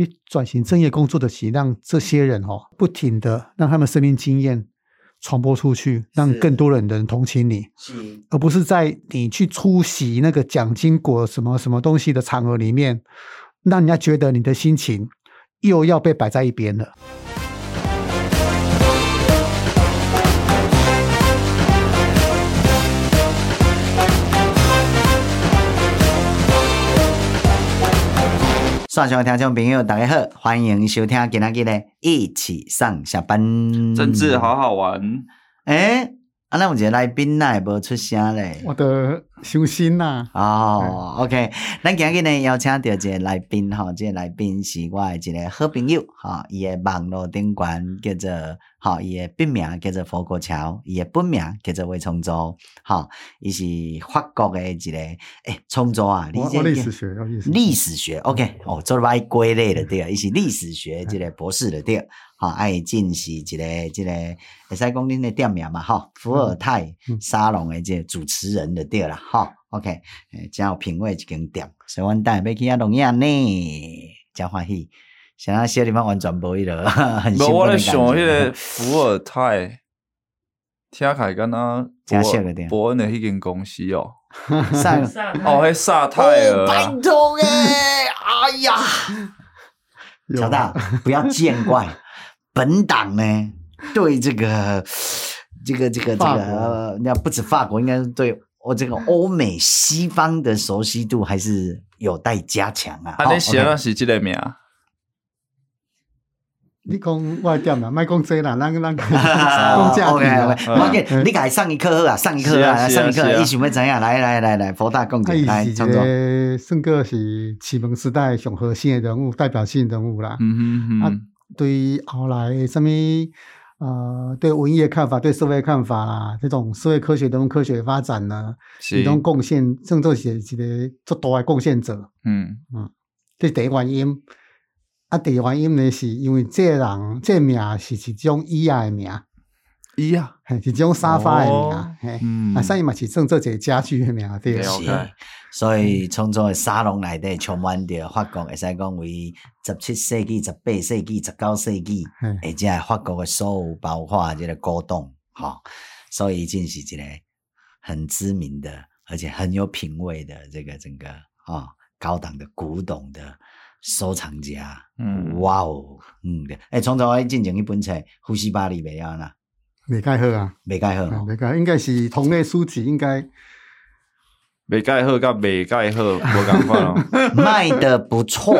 你转型正业工作的是让这些人哦，不停的让他们生命经验传播出去，让更多人能同情你，而不是在你去出席那个蒋经国什么什么东西的场合里面，让人家觉得你的心情又要被摆在一边了。线上听众朋友，大家好，欢迎收听今天的一起上下班，真挚好好玩。诶啊，那我们这个来宾呢，无出声嘞。我的伤心呐。哦，OK，咱今日呢邀请到一个来宾哈，这个来宾是我的一个好朋友哈，伊的网络顶管叫做哈，伊诶笔名叫做佛国桥，伊诶本名叫做魏聪州，哈，伊是法国诶一个诶聪州啊，我历史学，历史学，OK，哦，做了歪归类的对啊，伊是历史学即个博士的对。好，爱进是一个，即个会使讲恁的店名嘛？哈，伏尔泰沙龙诶即个主持人的对了，哈，OK，诶真有品味一间店，所以阮等下要去遐录影呢，真欢喜。想要些地方完全无伊了，很。我咧想迄个伏尔泰，听起来敢若真熟的店，伯恩的迄间公司哦，萨哦，迄萨泰尔，拜托诶，哎呀，小大不要见怪。本党呢，对这个、这个、这个、这个，那不止法国，应该是对我这个欧美西方的熟悉度还是有待加强啊。啊，你写的是几个名？你讲外调嘛，卖讲这啦，那 个那个讲价的。OK，你改上一课啊，上一课啊，上一课，你想要怎样？来来来来，博大讲解来，创作。算个是启蒙时代上核心的人物，代表性人物啦。嗯嗯嗯。啊对于后来什么呃，对文艺的看法，对社会的看法啦，这种社会科学、人文科学的发展呢，一种贡献，甚至是一个做大的贡献者。嗯嗯，这第一原因。啊，第二原因呢，是因为这个人这个名是一种椅啊的名。椅啊，是一种沙发的名。嘿，啊，所以嘛是算做一个家具的名，对。所以创作的沙龙内底充满着法国，会使讲为十七世纪、十八世纪、十九世纪，而且法国的所有包括这个古董，哈，所以已经是一个很知名的，而且很有品味的这个整个啊高档的古董的收藏家。嗯，哇哦，嗯，诶，创作诶进前一本册《呼吸巴黎》没有啦？没盖好啊，没盖好，没盖，应该是同类书籍，应该。没盖好，跟没盖好，我感觉哦，卖的不错，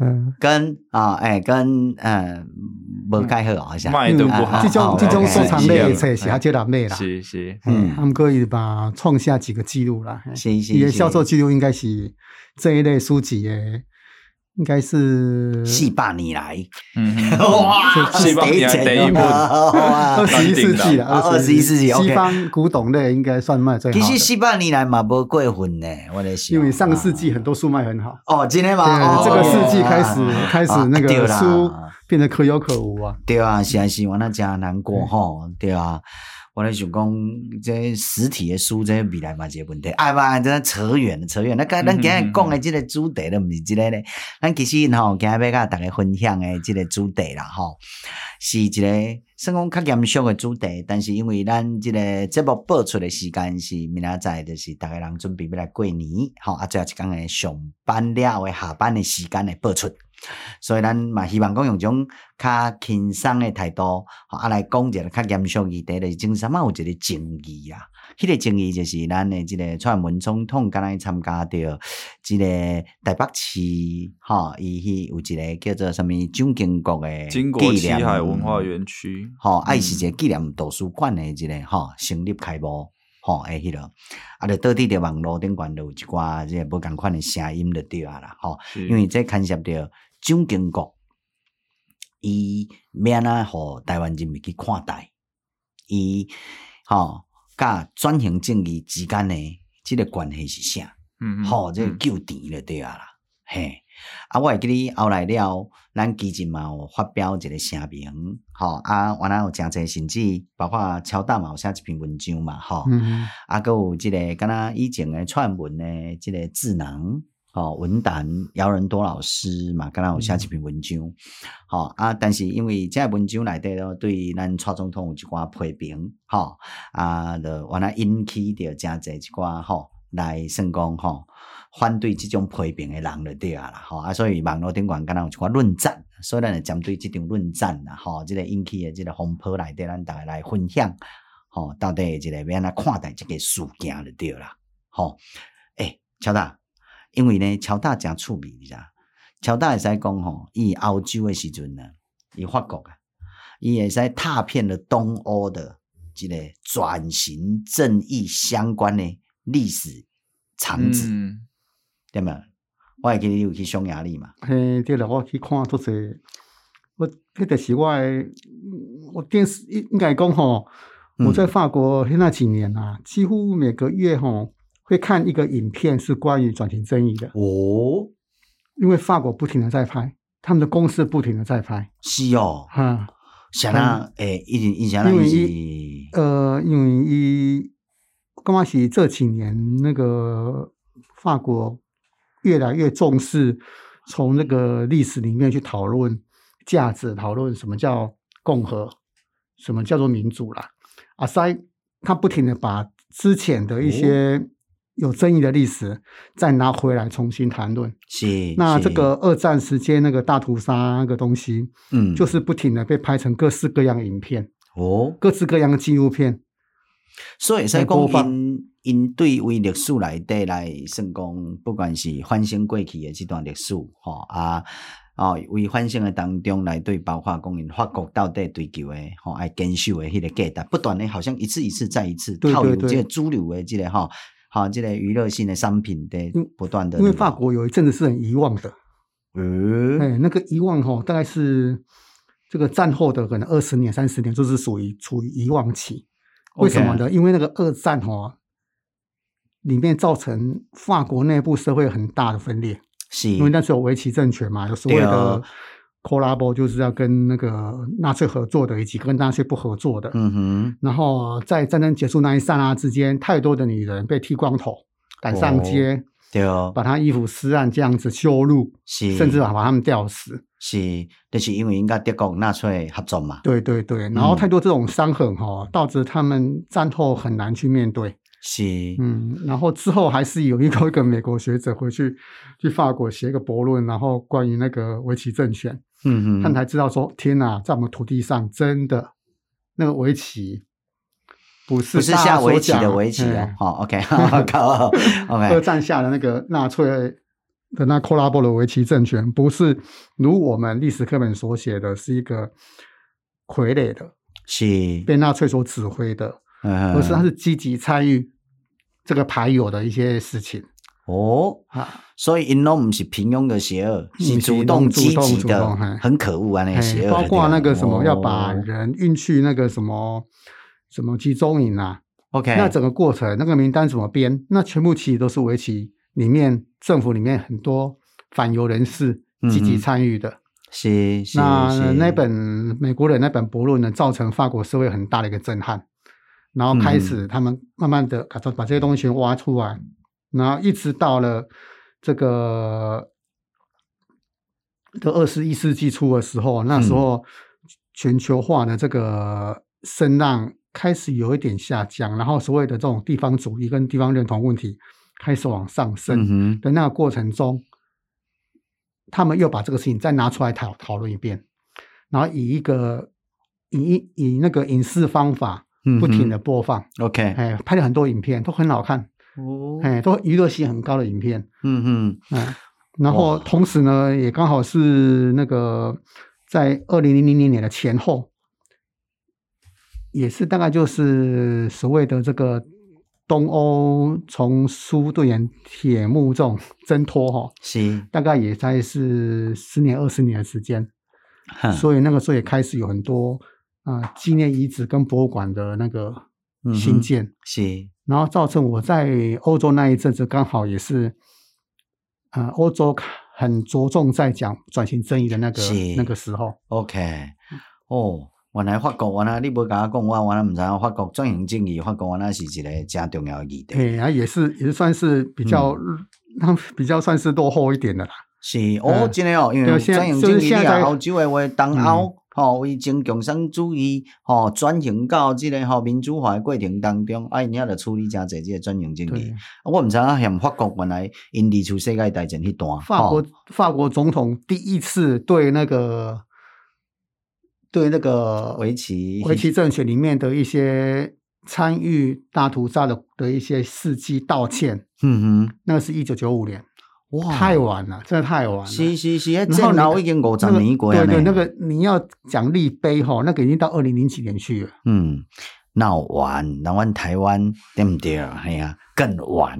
嗯。跟啊，哎，跟嗯，没盖好好像。卖的不好。这种这种收藏类的册是较接纳类啦，是是，嗯，他们可以把创下几个记录啦，是是，也销售记录应该是这一类书籍诶。应该是四百年来，嗯，哇，四百年来第一部，二十一世纪了，二十一世纪，西方古董类应该算卖最好。其实四百年来嘛，无过分呢，我在想，因为上个世纪很多书卖很好。哦，今天嘛，这个世纪开始开始那个书变得可有可无啊。对啊，是啊是，我那真难过吼，对啊。我咧想讲，这实体的书，这未来嘛，这个问题，哎嘛，这扯远了，扯远。那个，咱今日讲的这个主题都唔是即个咧。咱其实吼，今日要甲大家分享的这个主题啦，吼，是一个算讲较严肃的主题。但是因为咱这个节目播出的时间是明仔载，就是大家人准备要来过年，吼，啊，最后一天的上班了的下班的时间来播出。所以咱嘛希望讲用种较轻松的态度，啊来讲一个较严肃议题的，精神嘛有一个争议啊。迄个争议就是咱的即个蔡英文总统刚才参加着即个台北市，哈，伊迄有一个叫做什么蒋经国的纪念海文化园区，吼、啊，爱是一个纪念图书馆的一个吼成立开幕，吼，诶，迄个啊，就倒伫的网络顶悬有一寡即个无共款的声音就对啊啦，哈，因为这牵涉到。蒋经国伊免啊，互台湾人民去看待，伊吼甲转型正义之间诶即个关系是啥？嗯，吼、哦，这个救甜就对啊啦，嘿。啊，我会记你后来了，咱基金嘛有发表一个声明，吼啊，原来有诚侪甚至包括超大嘛有写一篇文章嘛，吼、嗯，啊，阁有即、这个敢若以前诶串文诶，即个智囊，吼文坛姚仁多老师嘛，敢若有写一篇文章，吼、嗯、啊，但是因为这文章内底咯，对咱蔡总统有一寡批评，吼啊，就原来引起着诚侪一寡吼来算讲吼。反对这种批评的人就对啊啦，吼啊，所以网络顶管敢若有一寡论战，所以咱就针对这场论战啦，吼，这个引起的这个风波内底，咱大家来分享，吼，到底这个要安怎看待这个事件就对啦，吼，诶，乔大，因为呢，乔大诚趣味，你知道，乔大会使讲吼，伊欧洲的时阵呢，伊法国啊，伊会使踏遍了东欧的这个转型正义相关的历史场址。嗯对吗？我会记得你有去匈牙利嘛？嘿，对了，我去看都是我，迄个是我，我电视应应该讲吼，我在法国那几年啊，嗯、几乎每个月吼会看一个影片，是关于转型正义的哦。因为法国不停的在拍，他们的公司不停的在拍。是哦，哈，想那诶，一直一直因为呃，因为一刚开始这几年那个法国。越来越重视从那个历史里面去讨论价值，讨论什么叫共和，什么叫做民主啦。阿塞他不停的把之前的一些有争议的历史再拿回来重新谈论。是。那这个二战时间那个大屠杀那个东西，嗯，就是不停的被拍成各式各样的影片，哦，各式各样的纪录片。所以在公因因对为历史来带来算讲，不管是反省过去的这段历史，吼啊哦，为反省的当中来对包括讲因法国到底追求的吼爱坚守的迄个价值，不断的好像一次一次再一次套入这个主流的这个哈，好这类娱乐性的商品的不断的、那个。因为法国有一阵子是很遗忘的，嗯，哎，那个遗忘吼，大概是这个战后的可能二十年、三十年，就是属于处于遗忘期。为什么呢？因为那个二战哈，里面造成法国内部社会很大的分裂，是因为那时候维持政权嘛，有所谓的 collabo 就是要跟那个纳粹合作的，以及跟纳粹不合作的。嗯哼。然后在战争结束那一刹那之间，太多的女人被剃光头赶上街。哦对哦，把她衣服撕烂，这样子羞辱，是，甚至把把他们吊死，是，就是因为应该德国纳粹合作嘛。对对对，然后太多这种伤痕哈，导致他们战后很难去面对。是，嗯，然后之后还是有一个一个美国学者回去去法国写一个博论，然后关于那个维奇政权，嗯嗯，他才知道说，天哪，在我们土地上真的那个围棋。不是，不是下围棋的围棋哦。好，OK，好，OK。二战下的那个纳粹的那 collabo 的围棋政权，不是如我们历史课本所写的，是一个傀儡的，是被纳粹所指挥的，而是他是积极参与这个牌友的一些事情。哦，所以因拢不是平庸的邪恶，是主动积极的，很可恶啊！那个邪恶，包括那个什么要把人运去那个什么。什么集中营啊？OK，那整个过程，那个名单怎么编？那全部其实都是围棋里面政府里面很多反犹人士积极参与的。是那那本美国人那本博论呢，造成法国社会很大的一个震撼。然后开始他们慢慢的把把这些东西挖出来，然后一直到了这个的二十一世纪初的时候，那时候全球化的这个声浪。开始有一点下降，然后所谓的这种地方主义跟地方认同问题开始往上升的那个过程中，嗯、他们又把这个事情再拿出来讨讨论一遍，然后以一个以以那个影视方法不停的播放，OK，哎，拍了很多影片都很好看，哦，哎，都娱乐性很高的影片，嗯嗯，哎，然后同时呢，也刚好是那个在二零零零年的前后。也是大概就是所谓的这个东欧从苏对沿铁幕这种 挣脱哈，是。大概也才是十年二十年的时间，嗯，所以那个时候也开始有很多啊纪念遗址跟博物馆的那个新建，嗯、是，然后造成我在欧洲那一阵子刚好也是啊欧洲很着重在讲转型正义的那个那个时候。OK，哦。原来法国，原来你不跟我讲，我原来唔知道法国转型正义，法国原来是一个真重要的议题。对，啊，也是也是算是比较，嗯、比较算是落后一点的啦。是，哦，真的哦，因为转型正义啊，欧洲的话，东欧吼为将共产主义吼转型到这个吼民主化的过程当中，哎，你要来处理真侪这个转型正义。我唔知道像法国原来因离出世界大战迄段，法国法国总统第一次对那个。对那个维奇维奇政权里面的一些参与大屠杀的的一些事迹道歉，嗯哼，那个是一九九五年，哇，太晚了，真的太晚了。是是是，然后已经五十年过了。对对，那个你要讲立碑吼，那个已经到二零零几年去了。嗯，闹完，那晚台湾对不对？哎呀。更晚，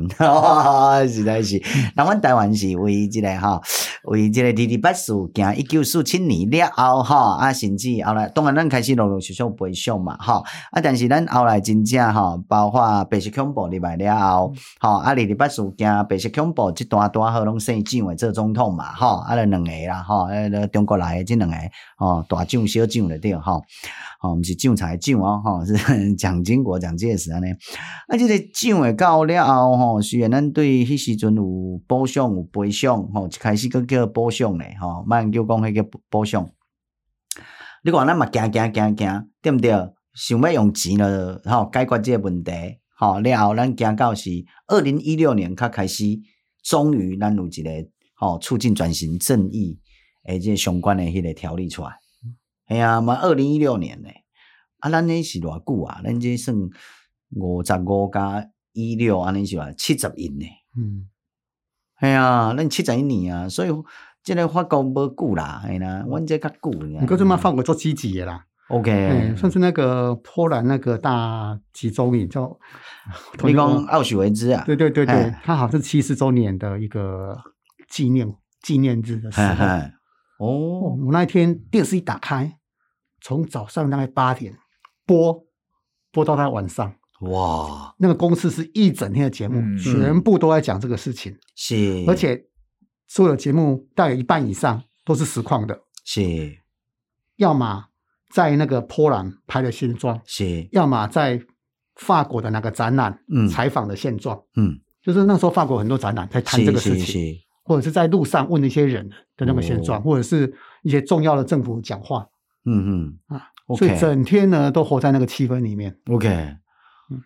实在是。那阮台湾是为这个哈，为这个二二八事件一九四七年了后哈，啊，甚至后来当然咱开始陆陆续续赔偿嘛，哈，啊，但是咱后来真正哈，包括白色恐怖入来了后，哈，啊，二二八事件白色恐怖即段段好拢姓蒋诶做总统嘛，哈，啊，两个啦，哈，呃，中国来的这两个，哦，大将小将的对，哈。哦，毋是蒋才将哦，吼 是蒋经国、蒋介石安尼。啊，即个蒋诶到了后，吼虽然咱对迄时阵有补偿有赔偿，吼一开始阁叫补偿咧，吼慢叫讲迄个补偿。你看咱嘛行行行行，对毋对？想要用钱了，吼解决即个问题，吼了后咱行到是二零一六年较开始，终于咱有一个吼促进转型正义诶，即个相关诶迄个条例出来。哎呀，嘛，二零一六年呢，啊，咱那是偌久啊？咱这算五十五加一六，安尼是吧七十一呢。嗯，哎呀，咱七十一年啊，所以这个法国无久啦，哎呀，阮这较久。你搁这么法国做积极的啦？OK，算是那个波兰那个大集中营叫，你讲奥许维兹啊？对对对对，他好像是七十周年的一个纪念纪念日的时候。哦，我那一天电视一打开，从早上大概八点播播到他晚上，哇！那个公司是一整天的节目，嗯、全部都在讲这个事情，是，而且所有节目大概一半以上都是实况的，是，要么在那个波兰拍的现状，是，要么在法国的那个展览，嗯，采访的现状，嗯，就是那时候法国很多展览在谈这个事情。或者是在路上问一些人的那个现状，哦、或者是一些重要的政府讲话，嗯嗯。啊，okay, 所以整天呢都活在那个气氛里面。OK，、嗯、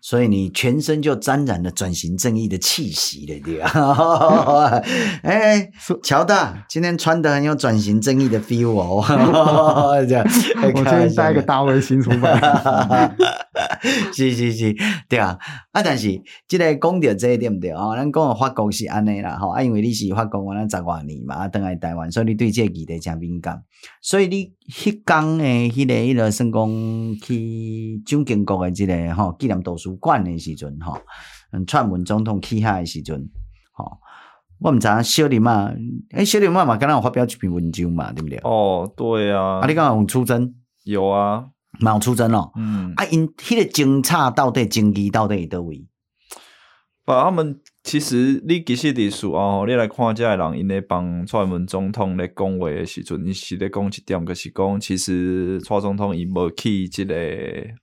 所以你全身就沾染了转型正义的气息了，对吧？哎，乔大今天穿的很有转型正义的 feel 哦，这样，我今天带一个大卫星出来。是是是，对啊，啊，但是即个讲到这一点对啊，咱讲法国是安尼啦，吼啊，因为你是法国，我咱十外年嘛，啊，等来台湾，所以你对这个议题诚敏感，所以你迄工诶，迄个迄个算讲去蒋经国诶，即个吼纪念图书馆诶时阵，吼，嗯，蔡文总统去遐诶时阵，吼，我毋知影小林啊，诶，小林嘛嘛，刚刚有发表一篇文章嘛，对不对？哦，对啊，啊，你刚刚有出征？有啊。冇出征哦，嗯，啊，因迄个警察到底经济到底倒位？把他们其实你其实伫说哦，你来看这个人，因咧帮蔡英文总统咧讲话诶时阵，伊是咧讲一点，就是讲其实蔡总统伊无去即个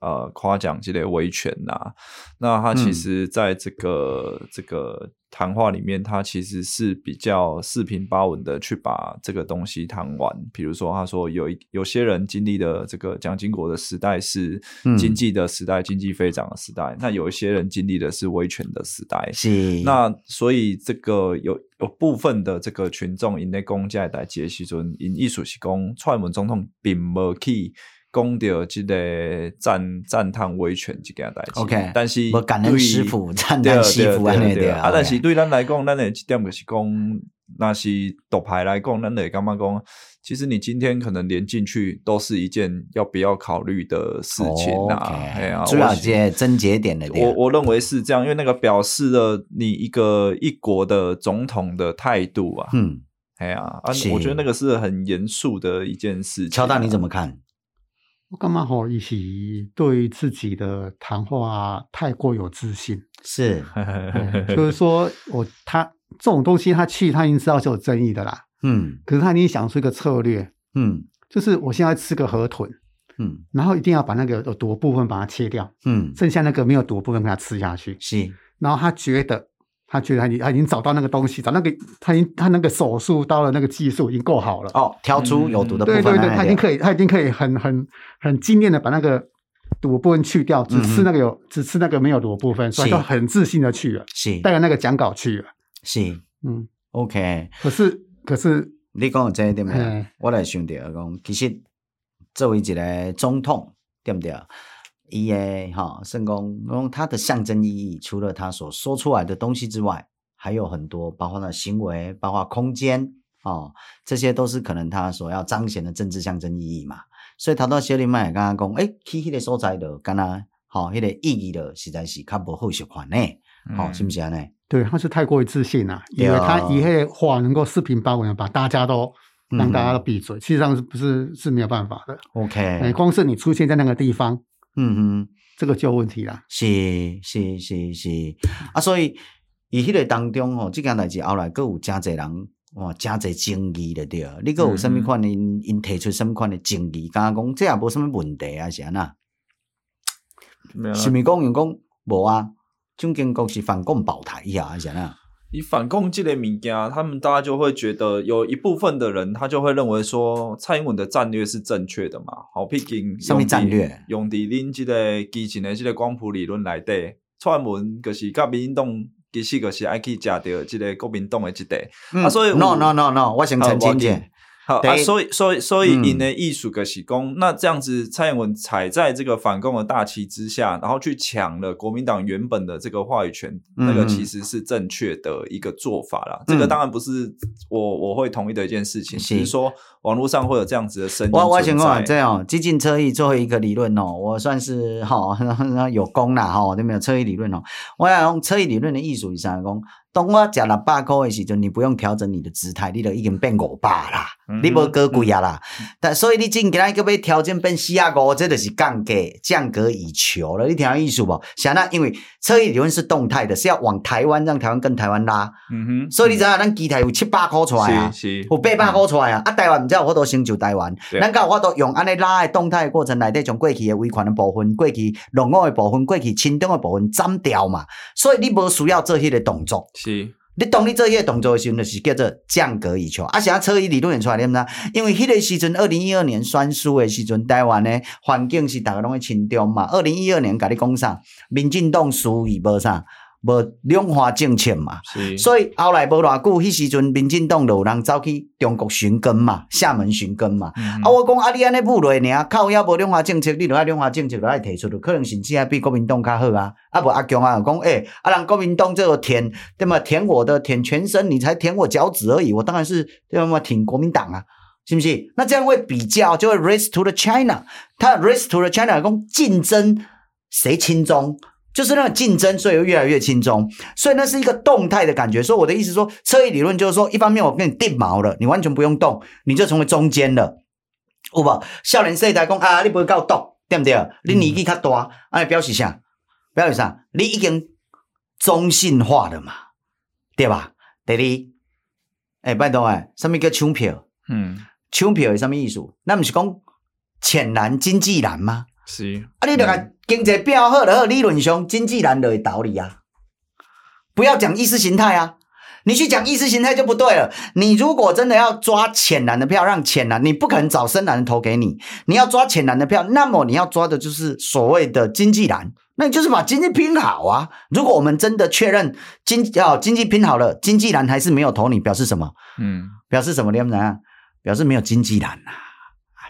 呃夸奖即个维权呐，那他其实在这个、嗯、这个。谈话里面，他其实是比较四平八稳的去把这个东西谈完。比如说，他说有一有些人经历的这个蒋经国的时代是经济的时代，嗯、经济飞涨的时代。那有一些人经历的是威权的时代。是。那所以这个有有部分的这个群众因咧讲在台阶时阵，因艺术是讲蔡英文总统并无去。讲到这个赞赞叹维权这件代志，OK，但是我感恩师傅，赞叹师傅，对对啊。但是对咱来讲，咱的一点就是讲，那是独派来讲，咱的干嘛讲？其实你今天可能连进去都是一件要不要考虑的事情呐。哎呀，主要些症结点的，我我认为是这样，因为那个表示了你一个一国的总统的态度啊。嗯。哎呀啊，我觉得那个是很严肃的一件事情。乔大你怎么看？我干嘛好一起对自己的谈话太过有自信？是，就是说我他这种东西，他去他已经知道是有争议的啦。嗯，可是他已经想出一个策略。嗯，就是我现在吃个河豚，嗯，然后一定要把那个有毒部分把它切掉，嗯，剩下那个没有毒部分给它吃下去。是，然后他觉得。他觉得他已他已经找到那个东西，找那个他已经他那个手术刀的那个技术已经够好了哦，挑出有毒的部分。对对对，他已经可以，他已经可以很很很精炼的把那个毒部分去掉，只吃那个有、嗯、只吃那个没有毒的部分，所以就很自信的去了，是带着那个讲稿去了，是嗯，OK。可是可是你讲这一点没？我来想到讲，其实作为一个总统，对不对？伊诶，哈，圣公，用它的象征意义，除了他所说出来的东西之外，还有很多，包括他的行为，包括空间，哦，这些都是可能他所要彰显的政治象征意义嘛。所以，头到小林麦也刚刚讲，诶，去迄个所在的，敢若，好，迄个意义的实在是较无好习惯呢，好，是不是呢？对，他是太过于自信了，以为他以迄个话能够四平八稳的把大家都让大家都闭嘴，实际上是不是是没有办法的？OK，光是你出现在那个地方。嗯哼，这个就有问题啦。是是是是啊，所以以迄个当中吼，这件代志后来，阁有真侪人哇，真侪争议的对。你阁有什么款的因因提出什么款的争议？刚刚讲这也无什么问题啊，是安那？是咪讲用讲无啊？蒋经国是反共保台呀，是安那？以反共这类物件，他们大家就会觉得有一部分的人，他就会认为说蔡英文的战略是正确的嘛。好，毕竟什么战略？用伫恁这个基情的这个光谱理论来对，蔡英文就是甲民进党其实就是爱去食到这个国民党的这个、嗯、啊，所以 no no no no，我先澄清一下。好啊，所以所以所以因的艺术个喜功，那这样子蔡英文踩在这个反共的大旗之下，然后去抢了国民党原本的这个话语权，嗯、那个其实是正确的一个做法啦。嗯、这个当然不是我我会同意的一件事情，只是，是说网络上会有这样子的声音。我我想讲这样，激进车翼作为一个理论哦，我算是哈 有功啦哈，对没有车翼理论哦，我想用侧翼理论的艺术以上来讲。当我食六百块的时阵，你不用调整你的姿态，你就已经变五百啦，嗯、你无高贵啊啦。嗯、但所以你今仔日要调整变四啊五，这就是降价，降格以求了。你听意思不？想那因为侧翼理论是动态的，是要往台湾让台湾跟台湾拉。嗯哼。所以你知道咱机台有七百块出来啊，有八百块出来啊。嗯、啊，台湾唔知有好多成就台湾，咱敢有法度用安尼拉的动态过程内底，将过去的违权的部分、过去落伍的部分、过去亲中的部分斩掉嘛。所以你无需要做迄个动作。是，你当你做迄个动作的时阵，就是叫做降格以求。啊，现在侧翼理论出来点呐？因为迄个时阵，二零一二年选书的时阵，台湾的环境是大家拢会清中嘛。二零一二年，甲你讲啥？民进党输伊无啥。无两化政策嘛，所以后来无偌久，迄时阵民进党就有人走去中国寻根嘛，厦门寻根嘛。嗯、啊，我讲啊，你安尼母落尔，靠要无两化政策，你着爱两化政策，着爱提出，可能甚至还比国民党较好啊。啊，无阿强啊，讲诶、欸，啊，人国民党这个舔，对嘛？舔我的，舔全身，你才舔我脚趾而已。我当然是对嘛？挺国民党啊，是不是？那这样会比较，就会 race to the China，他 race to the China 讲竞争谁亲中。就是那个竞争，所以越来越轻松，所以那是一个动态的感觉。所以我的意思说，车翼理论就是说，一方面我跟你定锚了，你完全不用动，你就成为中间了，有无？少年世代讲啊，你不会够动，对不对？你年纪较大，啊，表示啥？表示啥？你已经中性化了嘛，对吧？第二，哎，拜托哎，什么叫抢票？嗯，抢票是什么意思？那不是讲浅蓝经济蓝吗？是啊，你着个经济变好了，理论上经济难就会倒你啊！不要讲意识形态啊，你去讲意识形态就不对了。你如果真的要抓浅蓝的票，让浅蓝，你不可能找深蓝投给你。你要抓浅蓝的票，那么你要抓的就是所谓的经济蓝，那你就是把经济拼好啊。如果我们真的确认经哦经济拼好了，经济蓝还是没有投你，表示什么？嗯，表示什么？你们表示没有经济蓝呐。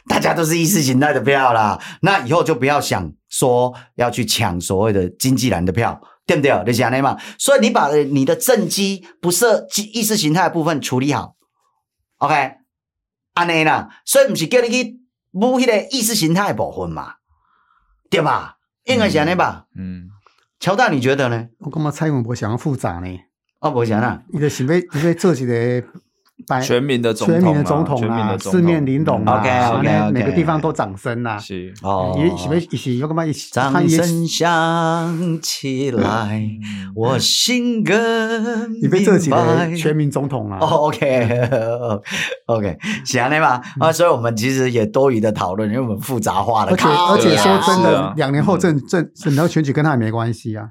大家都是意识形态的票啦，那以后就不要想说要去抢所谓的经济蓝的票，对不对？你想的嘛？所以你把你的政绩不设意识形态的部分处理好，OK？安尼啦，所以不是叫你去补迄个意识形态的部分嘛，对吧？应该是安尼吧？嗯，乔大，你觉得呢？我感觉蔡英文不想要复杂呢？哦，不想啦，伊就想要伊要做一个。全民的总统，全民的总统啊，四面玲珑啊，OK OK，每个地方都掌声呐，是哦，一起一起有干嘛一起，掌声响起来，我心更明白。你被这几个全民总统了，OK OK，行了吧，啊，所以我们其实也多余的讨论，因为我们复杂化了，而且而且说真的，两年后政政然后选举跟他也没关系啊。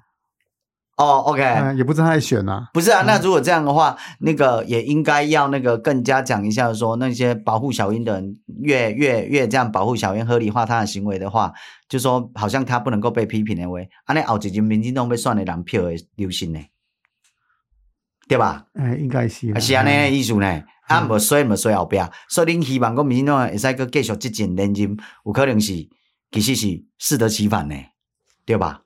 哦、嗯，也不知道他在选啊，不是啊？那如果这样的话，嗯、那个也应该要那个更加讲一下，说那些保护小英的人越越越这样保护小英，合理化他的行为的话，就说好像他不能够被批评的为，啊，那后几届民进党被算的人票的流行呢，对吧？哎，应该是，是安尼意思呢？啊，无衰无衰后边，所以恁希望讲民进党会使阁继续执政连任，有可能是其实是适得其反呢，对吧？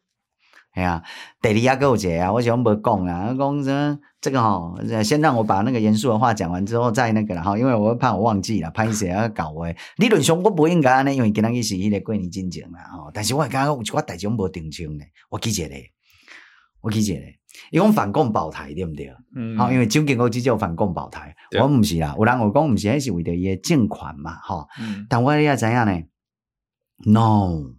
哎呀，第二阿个姐啊，我想要讲啊，讲这这个哈，先让我把那个严肃的话讲完之后再那个了哈，因为我怕我忘记了，歹势啊搞诶。理论上我不应该安尼，因为今仔日是迄个过年进前啦吼，但是我感觉有一寡代志无定清呢，我记一个，我记一个，伊讲反共保台对毋对？嗯，好，因为究竟我只叫反共保台，对我毋是啦，有人有讲毋是，迄是为着伊诶政权嘛，吼，嗯，但我也知影呢，no，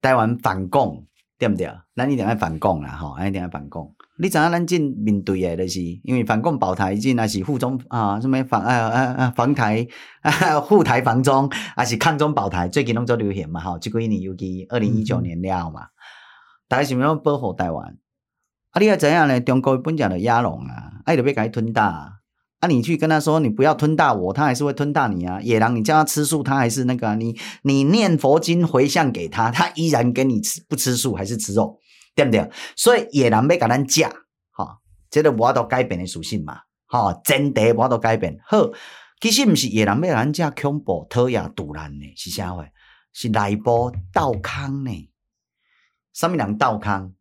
台湾反共。对毋对？咱一定要反共啦，吼，一定要反共。你知影咱正面对的，就是因为反共保台，即那是护中啊，什么反啊啊啊防台啊 护台防中，还是抗中保台？最近拢做流行嘛，吼，即几年尤其二零一九年了嘛，嗯、大家想要保护台湾。啊，你要知影呢？中国本来就野狼啊，爱就要甲伊吞大。啊，你去跟他说，你不要吞大我，他还是会吞大你啊。野狼，你叫他吃素，他还是那个、啊、你，你念佛经回向给他，他依然跟你吃不吃素，还是吃肉，对不对？所以野人要甲咱食，吼、哦，这个无法度改变的属性嘛，吼、哦，真的无法度改变。好，其实毋是野人要甲咱食恐怖、讨厌、毒烂的，是啥货？是内部斗空呢？啥物人斗空？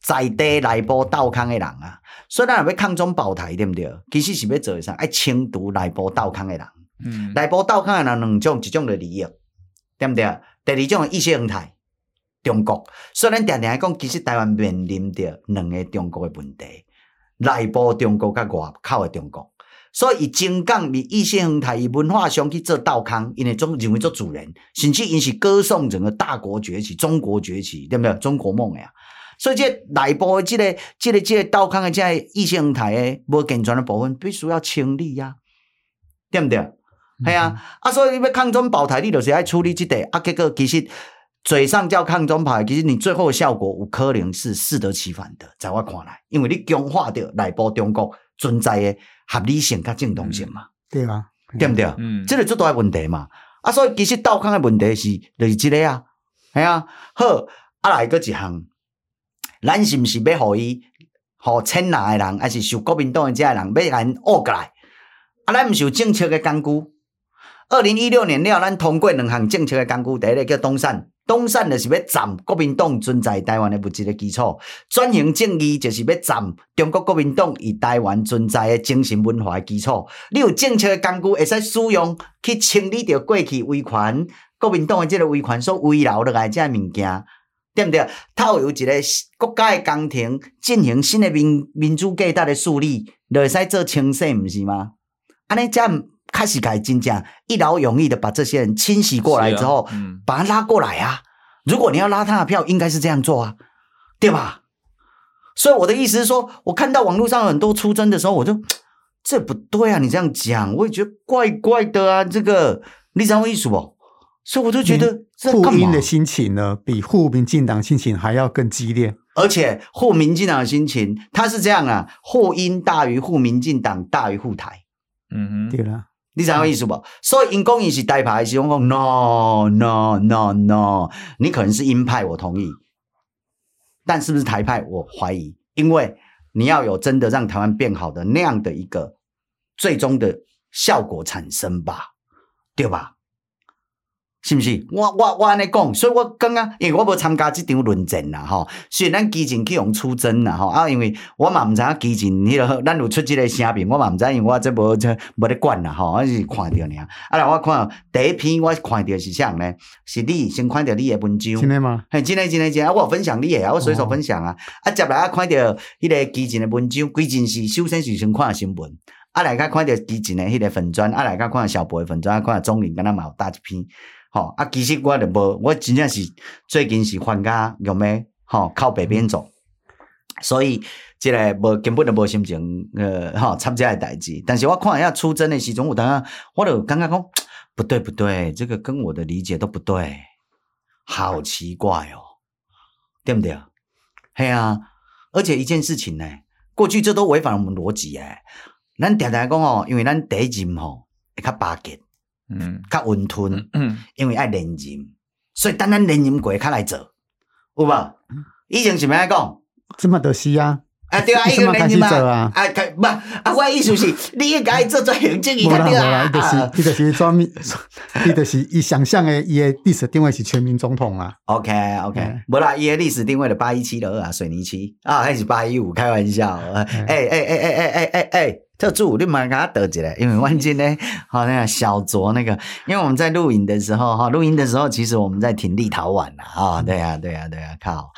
在地内部斗康的人啊，所以咱若要抗中保台，对毋对？其实是要做啥？爱清除内部斗康的人。嗯，内部斗康的人两种，一种的利益，对毋对？第二种意识形态，中国。所以咱常常讲，其实台湾面临着两个中国的问题：内部中国甲外口的中国。所以，伊精讲伊意识形态，伊文化上去做斗康，因为总认为做主人，甚至因是歌颂整个大国崛起、中国崛起，对不对？中国梦呀。所以这内部的这个、这个、这个斗康的这个意识形态的无健全的部分，必须要清理呀、啊，对不对？系、嗯、啊，啊，所以你要抗中保台，你就是爱处理这个。啊，结果其实嘴上叫抗中保台，其实你最后的效果有可能是适得其反的，在我看来，因为你强化掉内部中国存在的合理性跟正当性嘛，嗯、对啊？对不对？嗯，这个最大的问题嘛。啊，所以其实道康的问题是就是这个啊，系啊，好，啊来个一项。咱是毋是要互伊，互亲蓝的人，还是受国民党的这些人，要咱恶过来？啊，咱毋是有政策的工具。二零一六年了，咱通过两项政策的工具，第一个叫东山，东山就是要斩国民党存在台湾的物质的基础；转型正义就是要斩中国国民党以台湾存在的精神文化的基础。你有政策的工具，会使使用去清理掉过去威权国民党的这个威权所遗留落来这物件。对不对？他有一个国家的工程进行新的民民主价值的树立，就会使做清洗，不是吗？安尼这样开始改真正一劳永逸的把这些人清洗过来之后，把他拉过来啊！如果你要拉他的票，应该是这样做啊，对吧？所以我的意思是说，我看到网络上很多出征的时候，我就这不对啊！你这样讲，我也觉得怪怪的啊！这个你知道我意思不？所以我就觉得护英的心情呢，比护民进党心情还要更激烈。而且护民进党的心情，他是这样啊，护英大于护民进党大于护台。嗯哼，对了，你知道我意思不？所以因公伊是台派，是讲讲 no no no no，你可能是鹰派，我同意，但是不是台派，我怀疑，因为你要有真的让台湾变好的那样的一个最终的效果产生吧，对吧？是毋是？我我我安尼讲，所以我刚刚因为我无参加即场论战啦，吼。虽然咱基情去用出征啦，吼啊，因为我嘛毋知影基情迄个，咱有出即个声明，我嘛毋知，因为我这无这无咧管啦，吼，我是看着尔。啊，来我看第一篇，我看着是啥呢？是你先看着你的文章，真诶吗？嘿，真诶真诶真诶，啊，我有分享你诶啊，我随手分享啊。哦、啊，接来啊，看着迄个基情的文章，基进是首先是先看新闻。啊来甲看着基情的迄个粉砖，啊来甲看到小博的粉砖，啊看到中林跟他嘛有搭一篇，吼啊其实我就无，我真正是最近是放假用咩，吼靠北边走，所以即个无根本就无心情，呃，吼参加诶代志。但是我看一下出征诶时阵，有当下我就感觉讲不对不对，这个跟我的理解都不对，好奇怪哦，对不对？嘿啊，而且一件事情呢，过去这都违反我们逻辑诶。咱常常讲哦，因为咱第一任吼会较巴结，嗯，较温吞，嗯，嗯因为爱连任，所以等咱连任过较来做，有无？以前是咩讲？这么著是啊？啊对啊，伊个连任嘛，啊，开不啊？我意思是，你应该做做行政，伊个对啊，伊就是伊就是专门，伊就是伊想象诶，伊诶历史定位是全民总统啊。OK OK，无啦，伊诶历史定位的八一七的啊，水泥七啊，还是八一五？开玩笑，哎哎哎哎哎哎哎哎。特助，你蛮给他得起来，因为万金呢，好 那个小卓那个，因为我们在录影的时候哈，录音的时候其实我们在挺立陶宛呐啊，对呀、啊、对呀、啊、对呀、啊，靠，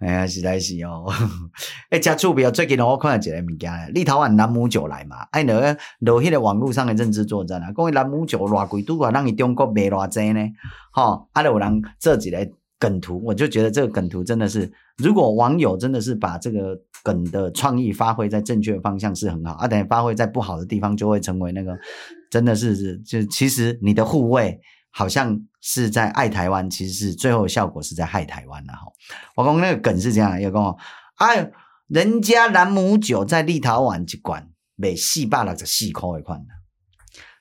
哎呀实在是哦，哎加助比较最近我看到一个物件，立陶宛兰姆酒来嘛，哎那个落迄个网络上的认知作战啊，讲伊兰姆酒偌贵，拄啊让伊中国卖偌济呢，哈，啊有人做一个梗图，我就觉得这个梗图真的是，如果网友真的是把这个。梗的创意发挥在正确的方向是很好，啊，等于发挥在不好的地方就会成为那个，真的是就其实你的护卫好像是在爱台湾，其实是最后效果是在害台湾了哈。我讲那个梗是这样，有讲，哎，人家兰姆酒在立陶宛一罐卖四百六十四块一罐，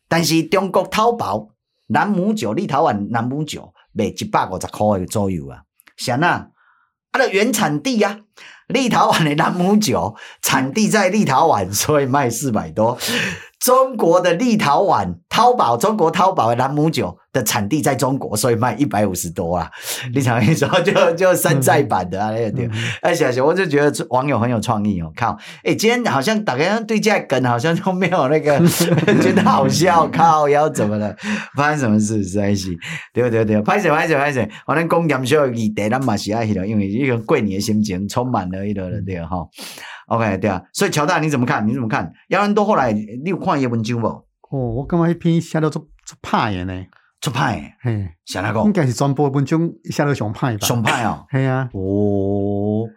但是中国淘宝兰姆酒立陶宛兰姆酒卖一百五十块左右啊，啥啊？它的原产地呀、啊。立陶宛的兰姆酒产地在立陶宛，所以卖四百多。中国的立陶宛淘宝，中国淘宝的兰姆酒的产地在中国，所以卖一百五十多啊！你想一说，就就山寨版的啊，那个对。哎，小熊，我就觉得网友很有创意哦。靠，哎，今天好像大家对这梗好像都没有那个 觉得好笑。靠，要怎么了？发生什么事？实在是对对对，拍谢拍谢拍谢。我们讲严肃议题，咱嘛是爱迄个，因为一个过年的心情充满了一个了，对哈。OK，对啊，所以乔大你怎么看？你怎么看？姚人多后来你有看伊文章无？哦，我感觉迄篇写得出出歹的呢，出歹。嘿，啥那个？应该是全部文章写得上歹吧？上歹哦。系啊。哦，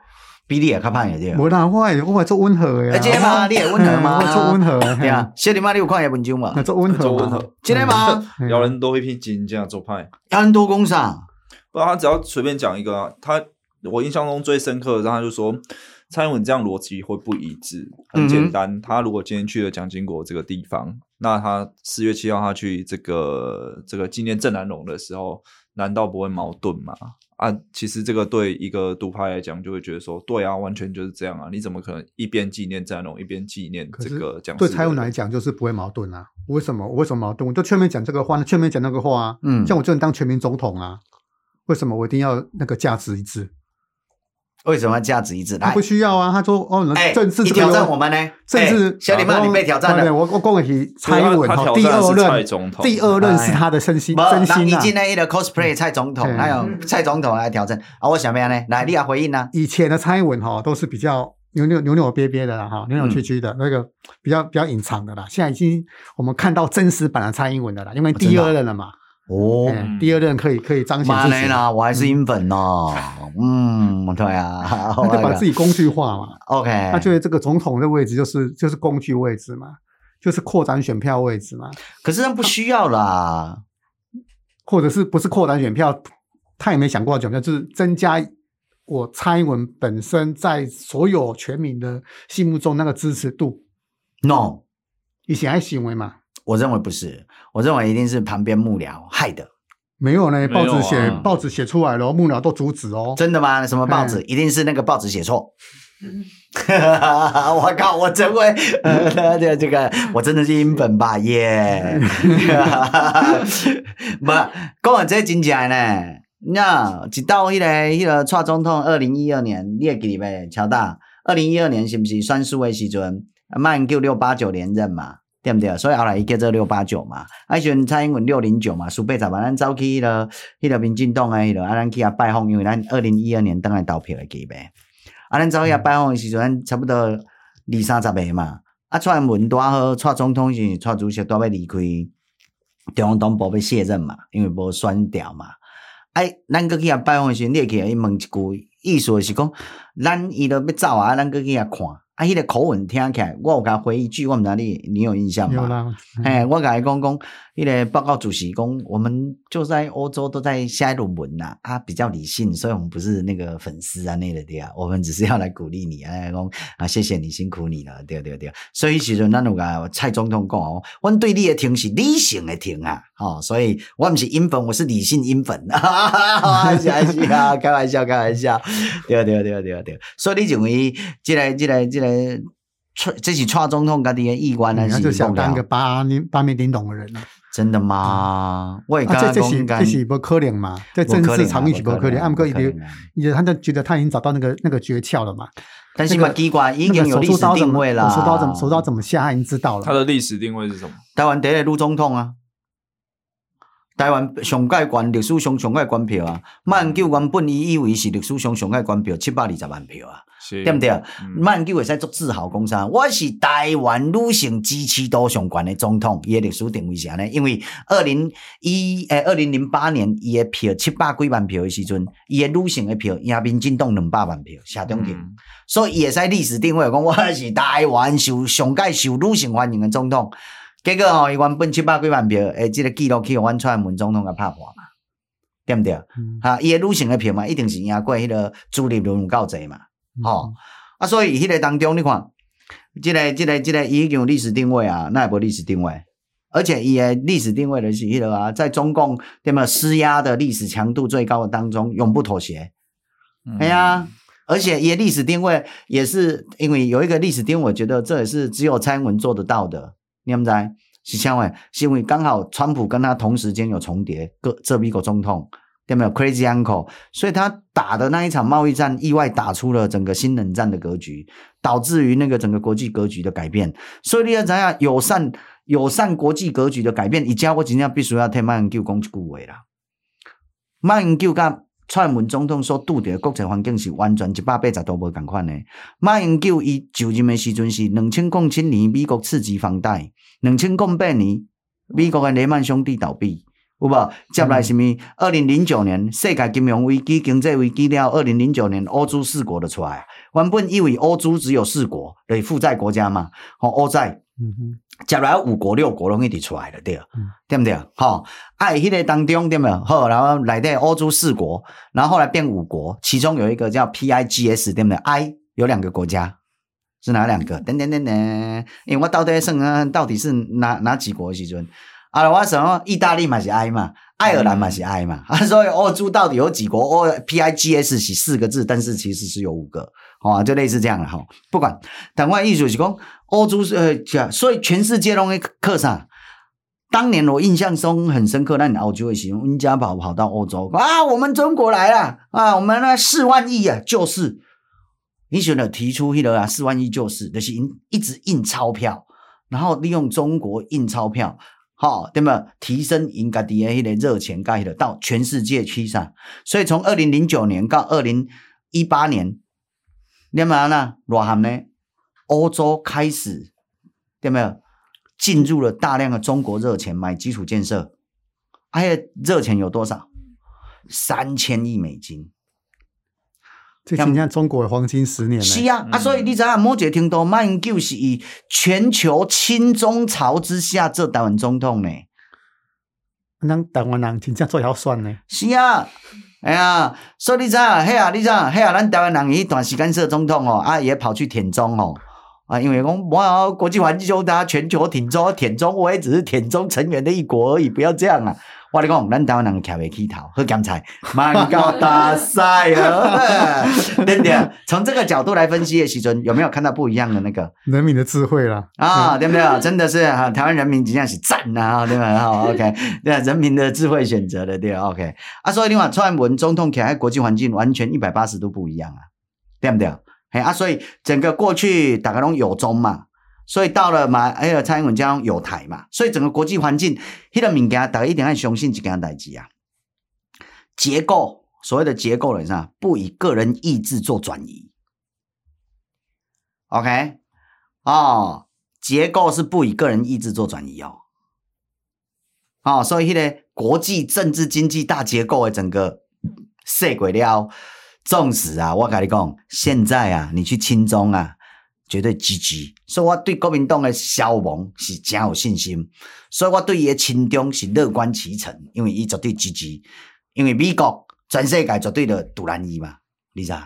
比你也较歹一点。无啦，我我会做温和的。真的吗？你也温和吗？我做温和。对啊。小林妈，你有看伊文章吗？做温和。做温和。真的吗？姚人多一篇真正做歹。姚人多讲啥？不，他只要随便讲一个，他我印象中最深刻的，然后他就说。蔡英文这样逻辑会不一致，很简单。嗯、他如果今天去了蒋经国这个地方，那他四月七号他去这个这个纪念郑南榕的时候，难道不会矛盾吗？啊，其实这个对一个独派来讲，就会觉得说，对啊，完全就是这样啊！你怎么可能一边纪念郑南榕，一边纪念这个蒋？对蔡英文来讲，就是不会矛盾啊？为什么？为什么矛盾？我就全面讲这个话，全面讲那个话啊！嗯，像我就能当全民总统啊？为什么我一定要那个价值一致？为什么要价值一致？他不需要啊！他说：“哦，政治你挑战我们呢？政治小李妈，你被挑战了。我我讲的是蔡英文第二任，第二任是他的身心真心啊！你今天一个 cosplay 蔡总统，还有蔡总统来挑战啊！我想咩呢？来，你要回应呢？以前的蔡英文哈都是比较扭扭扭扭憋憋的啦，哈，扭扭曲曲的那个比较比较隐藏的啦。现在已经我们看到真实版的蔡英文的啦，因为第二任了嘛。”哦，第二任可以可以彰显自己啦，我还是英粉哦。嗯，对啊，他就把自己工具化嘛。OK，那觉得这个总统的位置就是就是工具位置嘛，就是扩展选票位置嘛。可是他不需要啦，或者是不是扩展选票？他也没想过要选票，就是增加我蔡英文本身在所有全民的心目中那个支持度。No，以前还行为嘛。我认为不是，我认为一定是旁边幕僚害的。没有呢，报纸写、啊、报纸写出来了，幕僚都阻止哦。真的吗？什么报纸？一定是那个报纸写错。我靠！我真会，呃这这个我真的是英本吧？耶！不，讲完这真正呢？那直到迄个迄个蔡总统二零一二年，你会记得没？乔大，二零一二年是不是选输的时阵？马英九六八九连任嘛？对不对？所以后来伊叫做六八九嘛，啊，迄阵蔡英文六零九嘛，输八十万，咱走去迄个迄个民进党诶，迄落啊，咱去遐拜访，因为咱二零一二年当来投票诶，记呗。啊，咱走去遐拜访诶时阵，差不多二三十个嘛，啊，蔡英文拄好，蔡总统是蔡主席拄要离开中央党部要卸任嘛，因为无选调嘛。哎，咱搁去遐拜访诶时阵，你会去伊问一句，意思是讲，咱伊都要走啊，咱搁去遐看。啊，迄个口吻听起来，我有甲回一句，我毋知你你有印象吗？有啦。哎，我甲伊讲讲，迄个报告主席讲，我们就在欧洲都在写论文呐，啊，比较理性，所以我们不是那个粉丝啊，那个的啊，我们只是要来鼓励你，哎，讲啊，谢谢你辛苦你了，对对对。所以时阵咱有甲蔡总统讲哦，阮对你的听是理性的听啊，哦，所以我不是英粉，我是理性英粉，哈哈哈，是啊是啊，开玩笑开玩笑，对对对对对，所以你认为这个这个这个。蔡，这是蔡总统家己的意愿还是？他就想当个八面八面玲珑的人了？真的吗？我也刚刚这是这是不可能嘛？在政治场域是不可能。按哥一点，也他就觉得他已经找到那个那个诀窍了嘛。但是嘛，机关已经有历史定位了。手刀怎么手刀怎么下，他已经知道了。他的历史定位是什么？台湾第一个女总统啊！台湾上届关历史上上届关票啊！马英九原本伊以为是历史上上届关票七百二十万票啊！对不对？马英九会使做自豪讲啥？我是台湾女性支持度上悬的总统，伊的历史定位是安尼，因为二零一诶二零零八年伊的票七百几万票的时阵，伊的女性的票赢民进党两百万票，下中庭，嗯、所以伊会使历史定位讲我是台湾受上届受女性欢迎的总统。结果吼，伊原本七百几万票，诶，这个记录去互阮蔡英文总统给拍破嘛，对不对？嗯、哈，伊的女性的票嘛，一定是赢过迄个朱立伦有够侪嘛。吼、嗯，啊，所以迄个当中，你看，这个、这个、这个，伊已经有历史定位啊，那也无历史定位，而且伊的历史定位的是迄个啊，在中共对吗施压的历史强度最高的当中，永不妥协。哎呀、嗯，而且伊的历史定位也是因为有一个历史定位，我觉得这也是只有蔡英文做得到的。你们知是因为是因为刚好川普跟他同时间有重叠，个这边一个总统。有没有 Crazy Uncle？所以他打的那一场贸易战，意外打出了整个新冷战的格局，导致于那个整个国际格局的改变。所以你要怎样友善友善国际格局的改变？以前我今天必须要替马英九讲一句话啦。马英九跟蔡英文总统所拄的国际环境是完全一百八十度无同款的。马英九伊就任的时阵是两千零七年美国次级房贷，两千零八年美国的雷曼兄弟倒闭。有无？接来什么？二零零九年世界金融危机、经济危机了。二零零九年欧洲四国的出来，原本以为欧洲只有四国，对负债国家嘛，吼欧债。嗯哼，接来五国六国拢一直出来了，对，嗯、对不对？吼，哎，迄个当中对没有？好，然后来的欧洲四国，然后后来变五国，其中有一个叫 PIGS，对不对？I 有两个国家，是哪两个？等等等等，因为我到底算啊，到底是哪哪几国时阵？啊，我什么？意大利嘛是 I 嘛，爱尔兰嘛是 I 嘛。啊，所以欧洲到底有几国？欧 P I G S 是四个字，但是其实是有五个，好就类似这样的哈。不管，但我意思是讲，欧洲是呃，所以全世界拢会课上。当年我印象中很深刻，那你澳洲的时候，温家宝跑到欧洲啊，我们中国来了啊，我们那四万亿啊，就是你选择提出一个啊，四万亿就是，就是印一直印钞票，然后利用中国印钞票。好，对吗？提升因家的迄个热钱，盖的到全世界去上。所以从二零零九年到二零一八年，你们呢？罗汉呢？欧洲开始，对没有？进入了大量的中国热钱买基础建设，还有热钱有多少？三千亿美金。这今天中国的黄金十年是啊，嗯、啊，所以你知道某一个程度，马英九是以全球亲中潮之下做台湾总统呢。那台湾人真正最好算呢。是啊，哎呀，所以你知道，嘿啊，你知道，嘿啊，咱台湾人一段时间做总统哦，啊，也跑去舔中哦，啊，因为讲哇，国际环境就大家全球挺中，挺中我也只是挺中成员的一国而已，不要这样啊。我跟你讲，咱台湾人徛袂起头，喝甘菜，蛮高大赛啊！对不对？从这个角度来分析的时阵，有没有看到不一样的那个人民的智慧啦？啊，对不对？真的是哈，台湾人民真的是赞呐，对吧？好，OK，对，人民的智慧选择的，对，OK。啊，所以你看，蔡英文总统徛在国际环境完全一百八十度不一样啊，对不对？嘿啊，所以整个过去大家拢有中嘛。所以到了嘛，哎蔡英文这样有台嘛，所以整个国际环境，迄个物件大家一定要相信一件代志啊。结构，所谓的结构是啥？不以个人意志做转移。OK，哦，结构是不以个人意志做转移哦。哦，所以迄个国际政治经济大结构的整个社会了，纵使啊，我跟你讲，现在啊，你去亲中啊，绝对积极。所以我对国民党的消亡是真有信心，所以我对伊的亲中是乐观其成，因为伊绝对积极因为美国全世界绝对的赌烂伊嘛，你知道？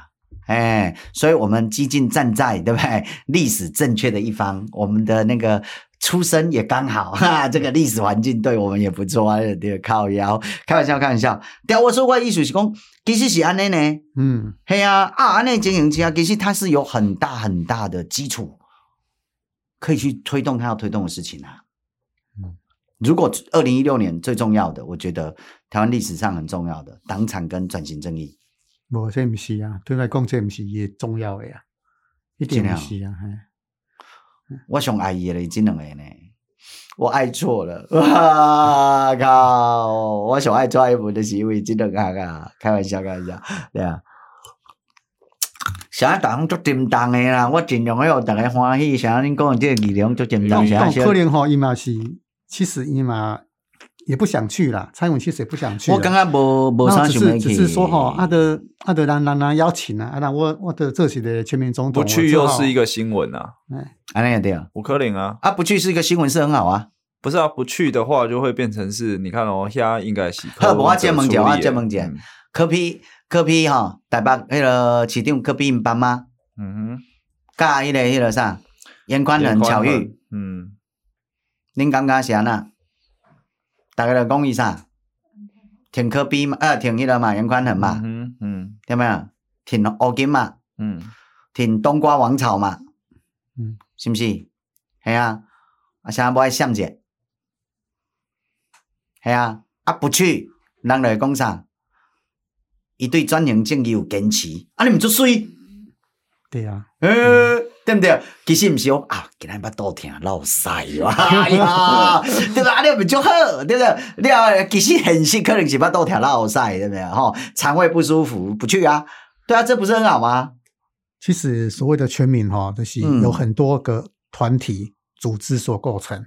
哎，所以我们激进站在对不对？历史正确的一方，我们的那个。出生也刚好，哈，这个历史环境对我们也不错啊。这个靠腰，开玩笑，开玩笑。对我说过意思是讲，其实是安内呢。嗯，嘿啊，啊，安内经营起啊，其实它是有很大很大的基础，可以去推动它要推动的事情啊。嗯，如果二零一六年最重要的，我觉得台湾历史上很重要的党产跟转型正义，无这不是啊，对来讲这不是也重要的呀，一定不是啊，我上爱伊的这两个呢，我爱错了，哇靠！我上爱抓一部的是因为即两个啊，开玩笑，开玩笑，对啊。想要打工做正当的啦，我尽量要逐个欢喜。想要恁讲的这个力量足沉重，啥可能吼伊嘛是，其实伊嘛。也不想去了，蔡英文其实也不想去。我刚刚无无啥想去。只是说哈，阿德阿德兰兰兰邀请啊，阿我我的这些的全民总统不去又是一个新闻啊。哎，安尼也对啊，有可能啊。啊，不去是一个新闻是很好啊。不是啊，不去的话就会变成是，你看哦，现在应该是。好，我接问一下，我接问一下，柯 P 柯 P 哈，台北迄个市长柯唔办吗？嗯哼，加迄个迄个啥，严宽仁、巧遇，嗯，恁感觉是安那？大家来讲一下，挺科比嘛，呃，挺迄个嘛，颜宽恒嘛，嗯嗯，听没有？挺欧金嘛，嗯，挺冬瓜王朝嘛，嗯，是不是？系啊，啊，现在不爱相姐，系啊，啊，不去，人来讲啥？伊对转型正义有坚持，啊，你唔出水？对啊，嗯。对不对？其实不是哦啊，今日把肚疼落屎哇！哎呀，对吧？啊，你不就好，对不对？你啊，其实现实可能是把肚疼落屎，对不对？哈，肠胃不舒服，不去啊？对啊，这不是很好吗？其实所谓的全民哈，就是有很多个团体组织所构成，嗯、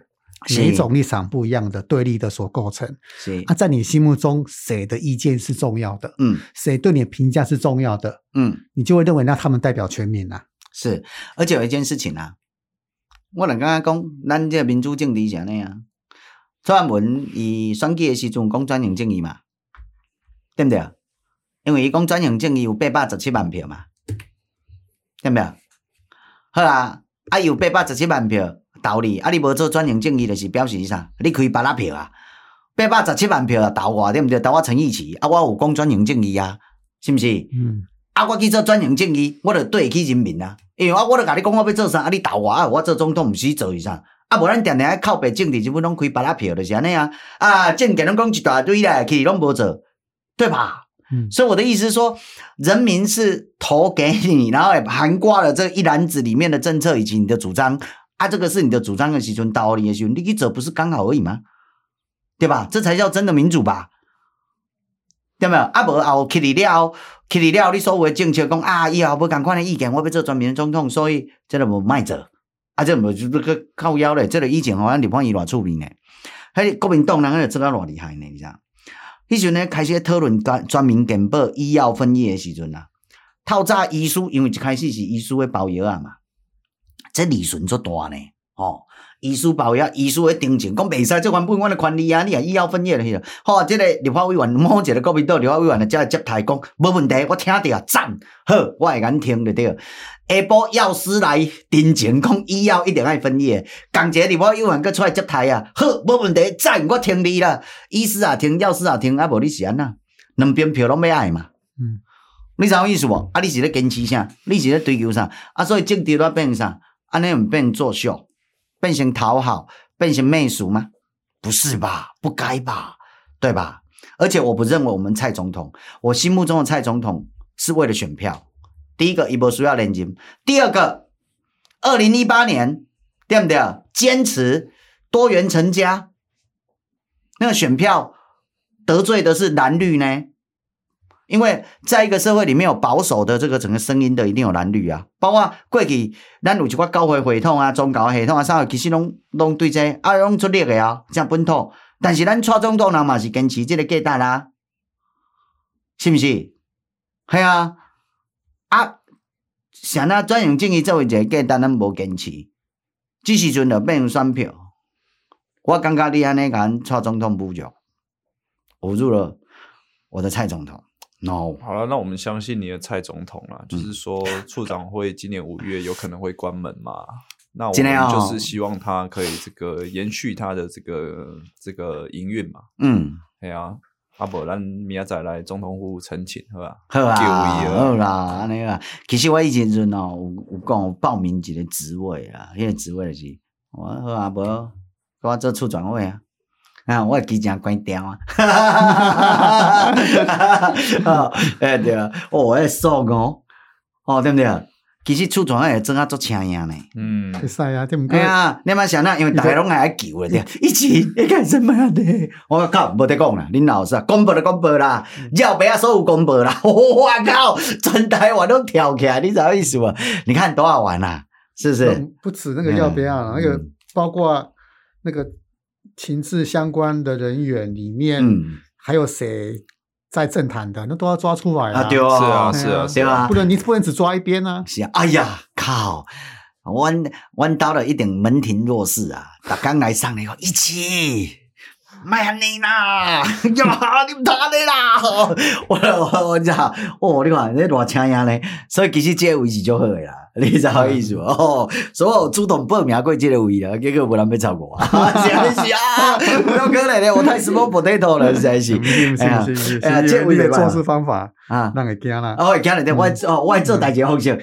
每一种立场不一样的对立的所构成。是啊，在你心目中谁的意见是重要的？嗯，谁对你的评价是重要的？嗯，你就会认为那他们代表全民啊。是，而且有一件事情啊，我刚刚讲，咱这民主政治是安尼啊，蔡英文伊选举的时阵讲转型正义嘛，对不对？因为伊讲转型正义有八百十七万票嘛，对不对？好啊，啊有八百十七万票投你，啊你无做转型正义，就是表示啥？你开别拉票啊，八百十七万票投我，对不对？投我陈义奇，啊我有讲转型正义啊，是不是？嗯。啊，我去做转型正义，我就对得起人民啊。因为啊，我都甲你讲我要做啥，啊，你投我啊，我做总统毋使做伊啥。啊，无咱定定爱靠北政治，基本拢开白拉票，就是安尼啊。啊，政见拢讲一大堆来，其实拢无做，对吧？嗯。所以我的意思是说，人民是投给你，然后也涵盖了这一篮子里面的政策以及你的主张。啊，这个是你的主张的时阵，道理的时阵，你去走不是刚好而已吗？对吧？这才叫真的民主吧？对没有？啊，无后去了，去了，你所谓政策讲啊，以后无共款的意见，我要做全民总统，所以这个无卖做，啊，这无就个靠腰嘞，这个以前好像日本伊偌出名呢，迄国民党人个做啊偌厉害呢，你知道？迄时阵呢开始讨论专专民健保医药分业的时阵啊，透早医师因为一开始是医师的包药啊嘛，这利润足大呢，哦。医师保呀，医师的定情讲袂使这原本阮的权利啊！你啊医药分业了去了，好，这个立法委员某一个国民党立法委员的才接台讲，无问题，我听到赞，好，我会敢听着对。下晡药师来定情讲医药一定爱分业，共一个立法委员搁出来接台啊，好，无问题，赞，我听你啦。医师啊听，药师啊听，啊无你是安怎？两边票拢要爱嘛？嗯，你知影意思无？啊，你是咧坚持啥？你是咧追求啥？啊，所以政治都变啥？安尼毋变作秀？变成讨好，变成媚俗吗？不是吧，不该吧，对吧？而且我不认为我们蔡总统，我心目中的蔡总统是为了选票。第一个，一波需要连金；第二个，二零一八年对不对？坚持多元成家，那个选票得罪的是蓝绿呢？因为在一个社会里面有保守的这个整个声音的，一定有蓝绿啊。包括过去咱有一寡教会系统啊、宗教系统啊，啥其实拢拢对这啊拢出力的啊，像本土。但是咱蔡总统人嘛是坚持这个价值啦，是不是？系啊，啊，像那专用正义作为一个价值，咱无坚持，这时阵就变成选票。我感觉你安尼讲蔡总统侮辱，侮辱了我的蔡总统。No，好了，那我们相信你的蔡总统啦。嗯、就是说，处长会今年五月有可能会关门嘛？那我们就是希望他可以这个延续他的这个这个营运嘛。嗯，对啊，阿伯，咱明仔载来总统府陈情，好吧？好啊，好啦，安尼啊。其实我以前阵哦，有有讲有报名一个职位啊，迄个职位就是我好阿伯，我做处长位啊。啊，我机正关掉啊！哈哈哈哈哈哈！哎，对啊，哦，我爽哦，哦，对不对？其实出船也真啊做请样呢。嗯，会使啊，对不对？哎呀，你莫想那，因为大家拢爱救了，对。一起，你干什么的？我靠，没得讲啦，林老师啊，公布了，公布了，要不要所有公布了？我靠，全台湾都跳起来，你啥意思啊？你看多好玩呐，是不是？不止那个要不要，那个包括那个。情治相关的人员里面，嗯、还有谁在政坛的，那都要抓出来啊！对啊，是啊，是啊，对啊，不能你不能只抓一边啊！是啊，哎呀，靠，我我到了一点门庭若市啊，他刚来上来以后，一起。卖安尼啦，呀，你唔打你啦！我我我讲，哦，你看你偌请样咧，所以其实这个位置就好个啦，你知好意思无？哦，所以我主动报名过这个位了，结果无人要照顾我，是啊是啊，不要可能咧，我太 small potato 了，实在是。哎呀，哎呀，这位的做事方法啊，让人惊啦。哦，惊了，我哦，我做代志方式，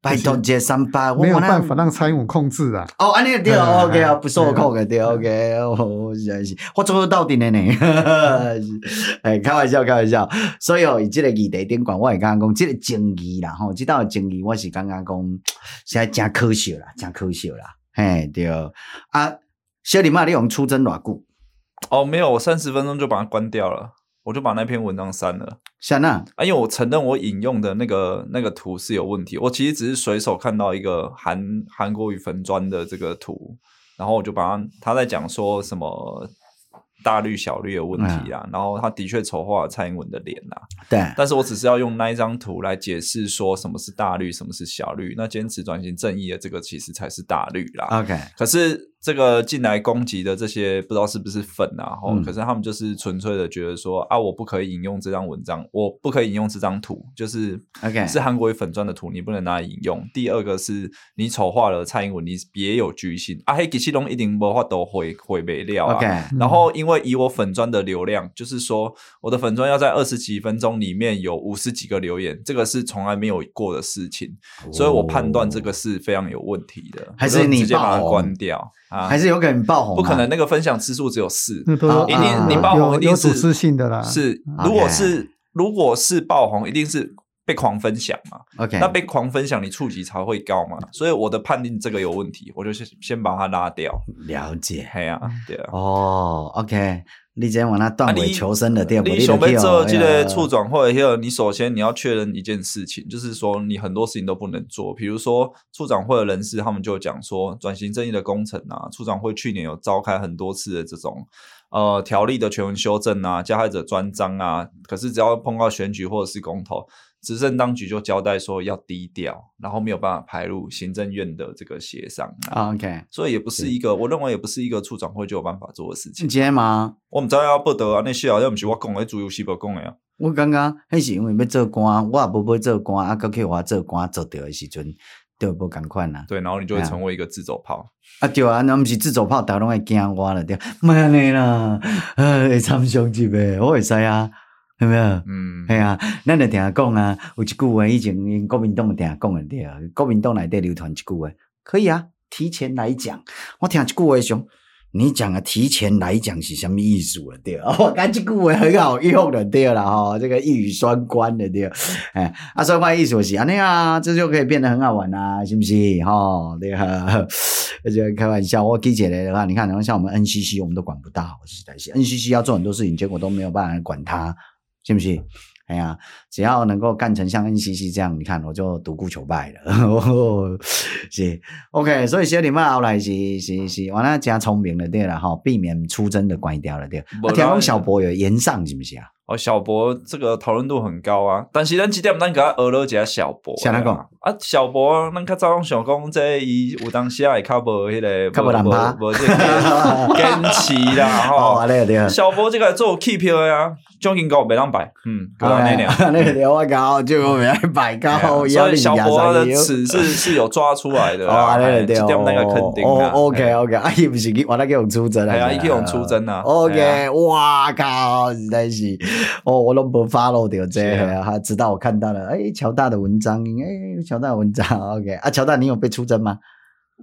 拜托这三八，没有办法让蔡英文控制啊。哦，安尼对，OK 啊，不受控的对，OK，哦，实在是。我做到底的呢，哎，开玩笑，开玩笑。所以哦，以这个议题点讲，我会刚刚讲这个争议啦，吼，这道争议，我是刚刚讲，现在真可笑啦，真可笑啦。嘿，对啊，小李嘛，你用出征偌久？哦，没有，我三十分钟就把它关掉了，我就把那篇文章删了。删啊？啊，因为我承认我引用的那个那个图是有问题，我其实只是随手看到一个韩韩国语粉砖的这个图，然后我就把它他在讲说什么。大绿小绿的问题啊，嗯、然后他的确丑化了蔡英文的脸呐、啊。对，但是我只是要用那一张图来解释说什么是大绿，什么是小绿。那坚持转型正义的这个其实才是大绿啦。OK，可是。这个进来攻击的这些不知道是不是粉啊？吼、嗯，可是他们就是纯粹的觉得说啊，我不可以引用这张文章，我不可以引用这张图，就是 OK 是韩国粉钻的图，你不能拿来引用。第二个是你丑化了蔡英文，你别有居心啊！黑吉西龙一定无法都毁毁没料啊。OK，然后因为以我粉钻的流量，就是说我的粉钻要在二十几分钟里面有五十几个留言，这个是从来没有过的事情，哦、所以我判断这个是非常有问题的，还是你直接把它关掉。啊，还是有可能爆红，不可能那个分享次数只有四，一定你爆红一定是有组织性的啦。是，如果是如果是爆红，一定是被狂分享嘛。OK，那被狂分享，你触及才会高嘛。所以我的判定这个有问题，我就先先把它拉掉。了解，嘿啊，对啊。哦，OK。你今天往那断尾求生的店，你想要做这个处长会，你首先你要确认一件事情，就是说你很多事情都不能做。比如说处长会的人士，他们就讲说转型正义的工程啊，处长会去年有召开很多次的这种呃条例的全文修正啊，加害者专章啊，可是只要碰到选举或者是公投。执政当局就交代说要低调，然后没有办法排入行政院的这个协商。Oh, OK，所以也不是一个，我认为也不是一个处长会就有办法做的事情。今天吗？我们知道要不得啊，那些好像不是我讲的，主要是不讲的呀。我刚刚还是因为要做官，我也不会做官，啊，可我做官做掉的时阵，就不赶快啦。对，然后你就会成为一个自走炮。啊，对啊，那不是自走炮，大家拢会惊我了，对。妈呢啦，哎，参详级呗，我会使啊。有没有？嗯，系啊，咱就听讲啊，有一句话以前国民党听讲的对啊，国民党内底流传一句话，可以啊，提前来讲。我听一句话想，你讲啊，提前来讲是什么意思啊？对啊，我感觉这句话很好用的，对啦，哈，这个一语双关的，对。哎，啊，双关意思是啊，那啊，这就可以变得很好玩啊，是不是？哈，对啊，而且开玩笑，我记起来的话，你看，然后像我们 NCC，我们都管不到，实在是 NCC 要做很多事情，结果都没有办法管它。是不是？哎呀，只要能够干成像 NCC 这样，你看我就独孤求败了。哦、是 OK，所以小林们后来是是是，完了加聪明了对了哈，避免出征的关掉了对。我，听讲小博有延上是不是啊？哦，小博这个讨论度很高啊，但是咱几点咱给他讹了一下小博。像那个啊，小博咱较早想讲这伊有当时也会较无迄个，较无难拍，无这个坚持啦 哈。对对。小博这个做弃票的啊，奖金高袂当摆，嗯，高那点。那个条我高就我袂当摆 高，所以小博的尺 是是有抓出来的啊。对对对。这点那个肯定的。OK OK，啊，伊不是去，我那个用出征啊。系啊，伊去用出征啊。OK，哇靠，实在是。哦，我拢不 follow 掉这个，他直到我看到了，哎，乔大的文章，哎，乔大的文章，OK，啊，乔大，你有被出征吗？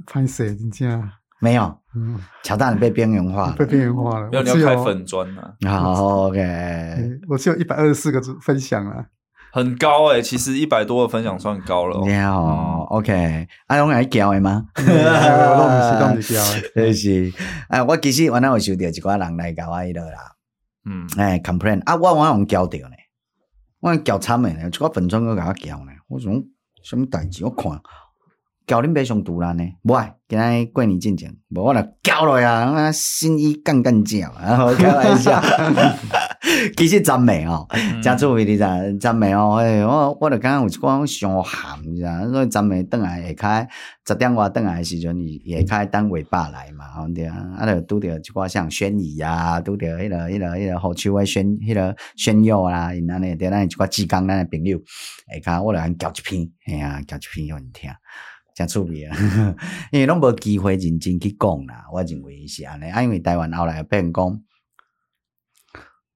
拍谁？你这样没有，嗯，乔大你被边缘化了，被边缘化了。要你要开粉砖了，好，OK，我只有一百二十四个分享了，很高哎，其实一百多个分享算高了。你好，OK，啊，用来教的吗？我都不是教的，就 是，哎，我其实原来有收到一挂人来教我伊个啦。嗯，哎，complain。啊，我我用教掉呢，我教惨的呢，这个粉砖都给我交呢，我讲什么代志？我看交恁别上独烂呢，无爱，今日过年进前，无我来交落呀，啊，心意干干叫，然后开玩笑。其实真美哦，真趣味你知，真美哦。哎，我我就刚刚有一寡伤寒，你知，所以真美等来下开十点外等来时阵，伊下开等尾巴来嘛，吼对啊，啊，就拄着一寡像轩仪啊，拄着迄个迄个迄个好手诶轩迄个轩佑啊，因安尼对咱一寡志刚咱诶朋友，下开我来按交一篇，哎呀，交一篇互因听，真趣味啊，因为拢无机会认真去讲啦，我认为是安尼，啊，因为台湾后来变讲。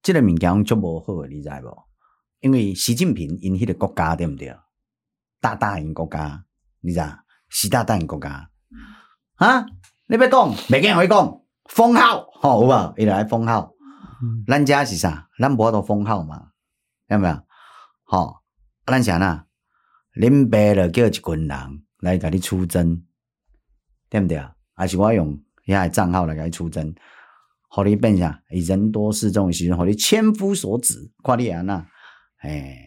这个物件足无好，你知无？因为习近平因迄个国家对毋对？大大因国家，你知？习大大因国家，啊？你要讲，袂见会讲封号，吼有无？伊来封号，咱遮是啥？咱无法度封号嘛？有没有？吼，咱啥呐？恁爸着叫一群人来甲你出征，对毋对啊？还是我用遐个账号来甲你出征？互你变啥？以人多势众的时阵，互你千夫所指，看你安那，哎，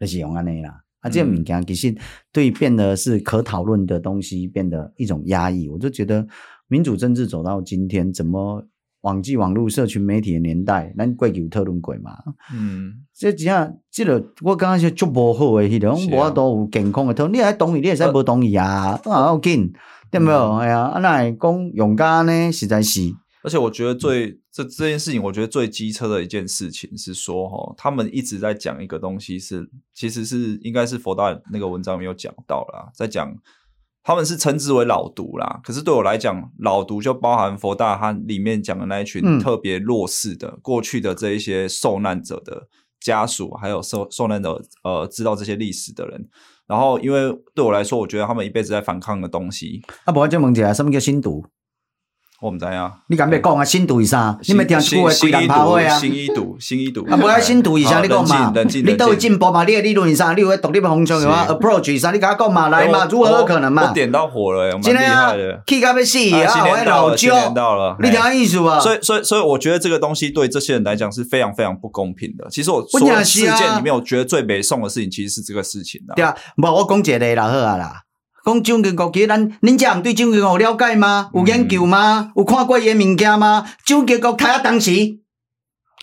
就是用安尼啦。啊，这个物件其实对变得是可讨论的东西，变得一种压抑。我就觉得民主政治走到今天，怎么网际网络社群媒体的年代，咱过去有讨论过嘛？嗯，这只样，这个我刚刚说足无好诶，迄种无法度有健康诶讨论。你还同意，你会使无同意啊？啊，要紧，对没有？哎呀，啊，那讲勇敢呢，实在是。而且我觉得最这这件事情，我觉得最机车的一件事情是说，哈，他们一直在讲一个东西是，是其实是应该是佛大那个文章没有讲到啦，在讲他们是称之为老独啦。可是对我来讲，老独就包含佛大他里面讲的那一群特别弱势的、嗯、过去的这一些受难者的家属，还有受受难者呃知道这些历史的人。然后，因为对我来说，我觉得他们一辈子在反抗的东西。啊，不我就问一下，什么叫新独？我唔知啊，你敢别讲啊？新独是啥？你没听过的归人趴会啊？新一独，新一独。啊，不要新独是啥？你讲嘛？你都会进步嘛？你的理论是啥？你有独立的风向的话，approach 是啥？你跟他讲嘛？来嘛？如何可能嘛？我点到火了，蛮厉害的。气到要死啊！我老焦，你听意思啊？所以，所以，所以，我觉得这个东西对这些人来讲是非常非常不公平的。其实我所有事件里面，我觉得最北宋的事情，其实是这个事情。对啊，无，我讲一个啦，好啊啦。讲蒋经国，其实咱恁遮人对蒋经国有了解吗？有研究吗？嗯、有看过伊个物件吗？蒋经国杀啊，当时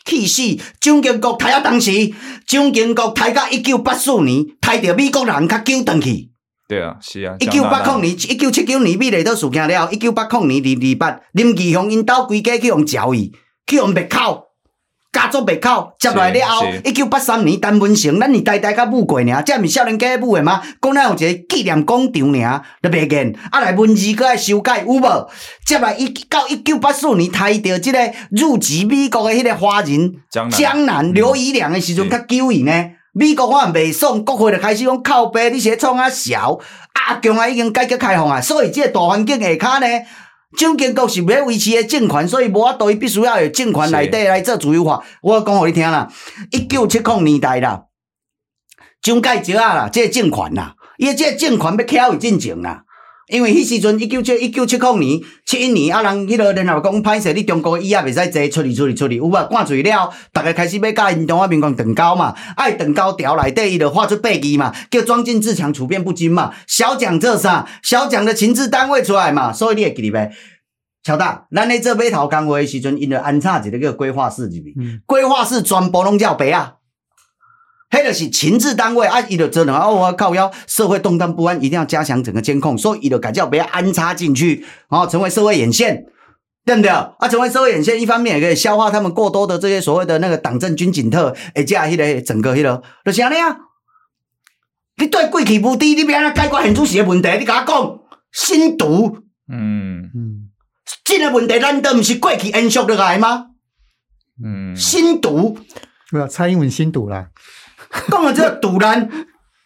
气死！蒋经国杀啊，当时蒋经国杀到一九八四年，杀着美国人甲救转去。对啊，是啊。一九八零年，一九七九年美丽岛事件了，一九八零年二二八，林义雄因兜规家去用剿伊，去用灭口。家族灭口接来了后，一九八三年陈文成，咱是代代甲母过尔，这毋是少年家母的吗？讲咱有一个纪念广场尔，都袂见，啊来文字搁爱修改有无？接来一到一九八四年，抬着即个入籍美国的迄个华人江南刘以良的时阵，较久伊呢。美国话袂爽，国会就开始讲靠背，你是创啊潲，啊强啊已经改革开放啊，所以即个大环境下骹呢。蒋经国是要维持个政权，所以无法度伊必须要有政权内底来做自由化。我讲互你听啦，一九七零年代啦，蒋介石啊啦，这个政权啦，伊个这个政权要起有进前啦。因为迄时阵一九七一九七零年七一年啊，人迄个然后讲歹势，你中国医也袂使坐，处理处理处理，有无灌醉了，逐个开始要甲因中华民国断交嘛，爱断交条内底伊就画出八字嘛，叫装进自强处变不惊嘛，小蒋这啥？小蒋的情治单位出来嘛，所以你会记得袂？乔大，咱咧做码头工会时阵，因着安插一个叫规划室入面，规划室全部拢叫白啊。迄个是情治单位啊，伊就做两啊，我靠腰，社会动荡不安，一定要加强整个监控，所以伊就改叫不要安插进去，然后成为社会眼线，对不对？啊，成为社会眼线，一方面也可以消化他们过多的这些所谓的那个党政军警特，诶，加迄个整个迄、那个，就是安尼啊。你对贵气无敌，你别安解决现主席的问题，你甲我讲新毒，嗯嗯，这个问题难道不是过去延续落来吗？嗯，新毒，对啊蔡英文新毒啦。讲了这个赌烂，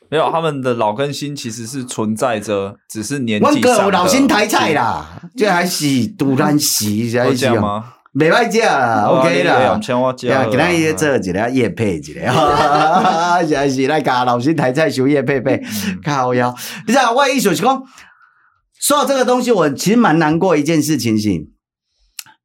没有他们的老跟新其实是存在着，只是年纪上。我老新台菜啦，这还是赌烂死，这样子吗？没歹食啦，OK 啦。两千我加，给他一做一个叶配一个，哈 哈是来搞老新台菜收业配配，靠腰。你知道我意思是讲，说到这个东西，我其实蛮难过一件事情是。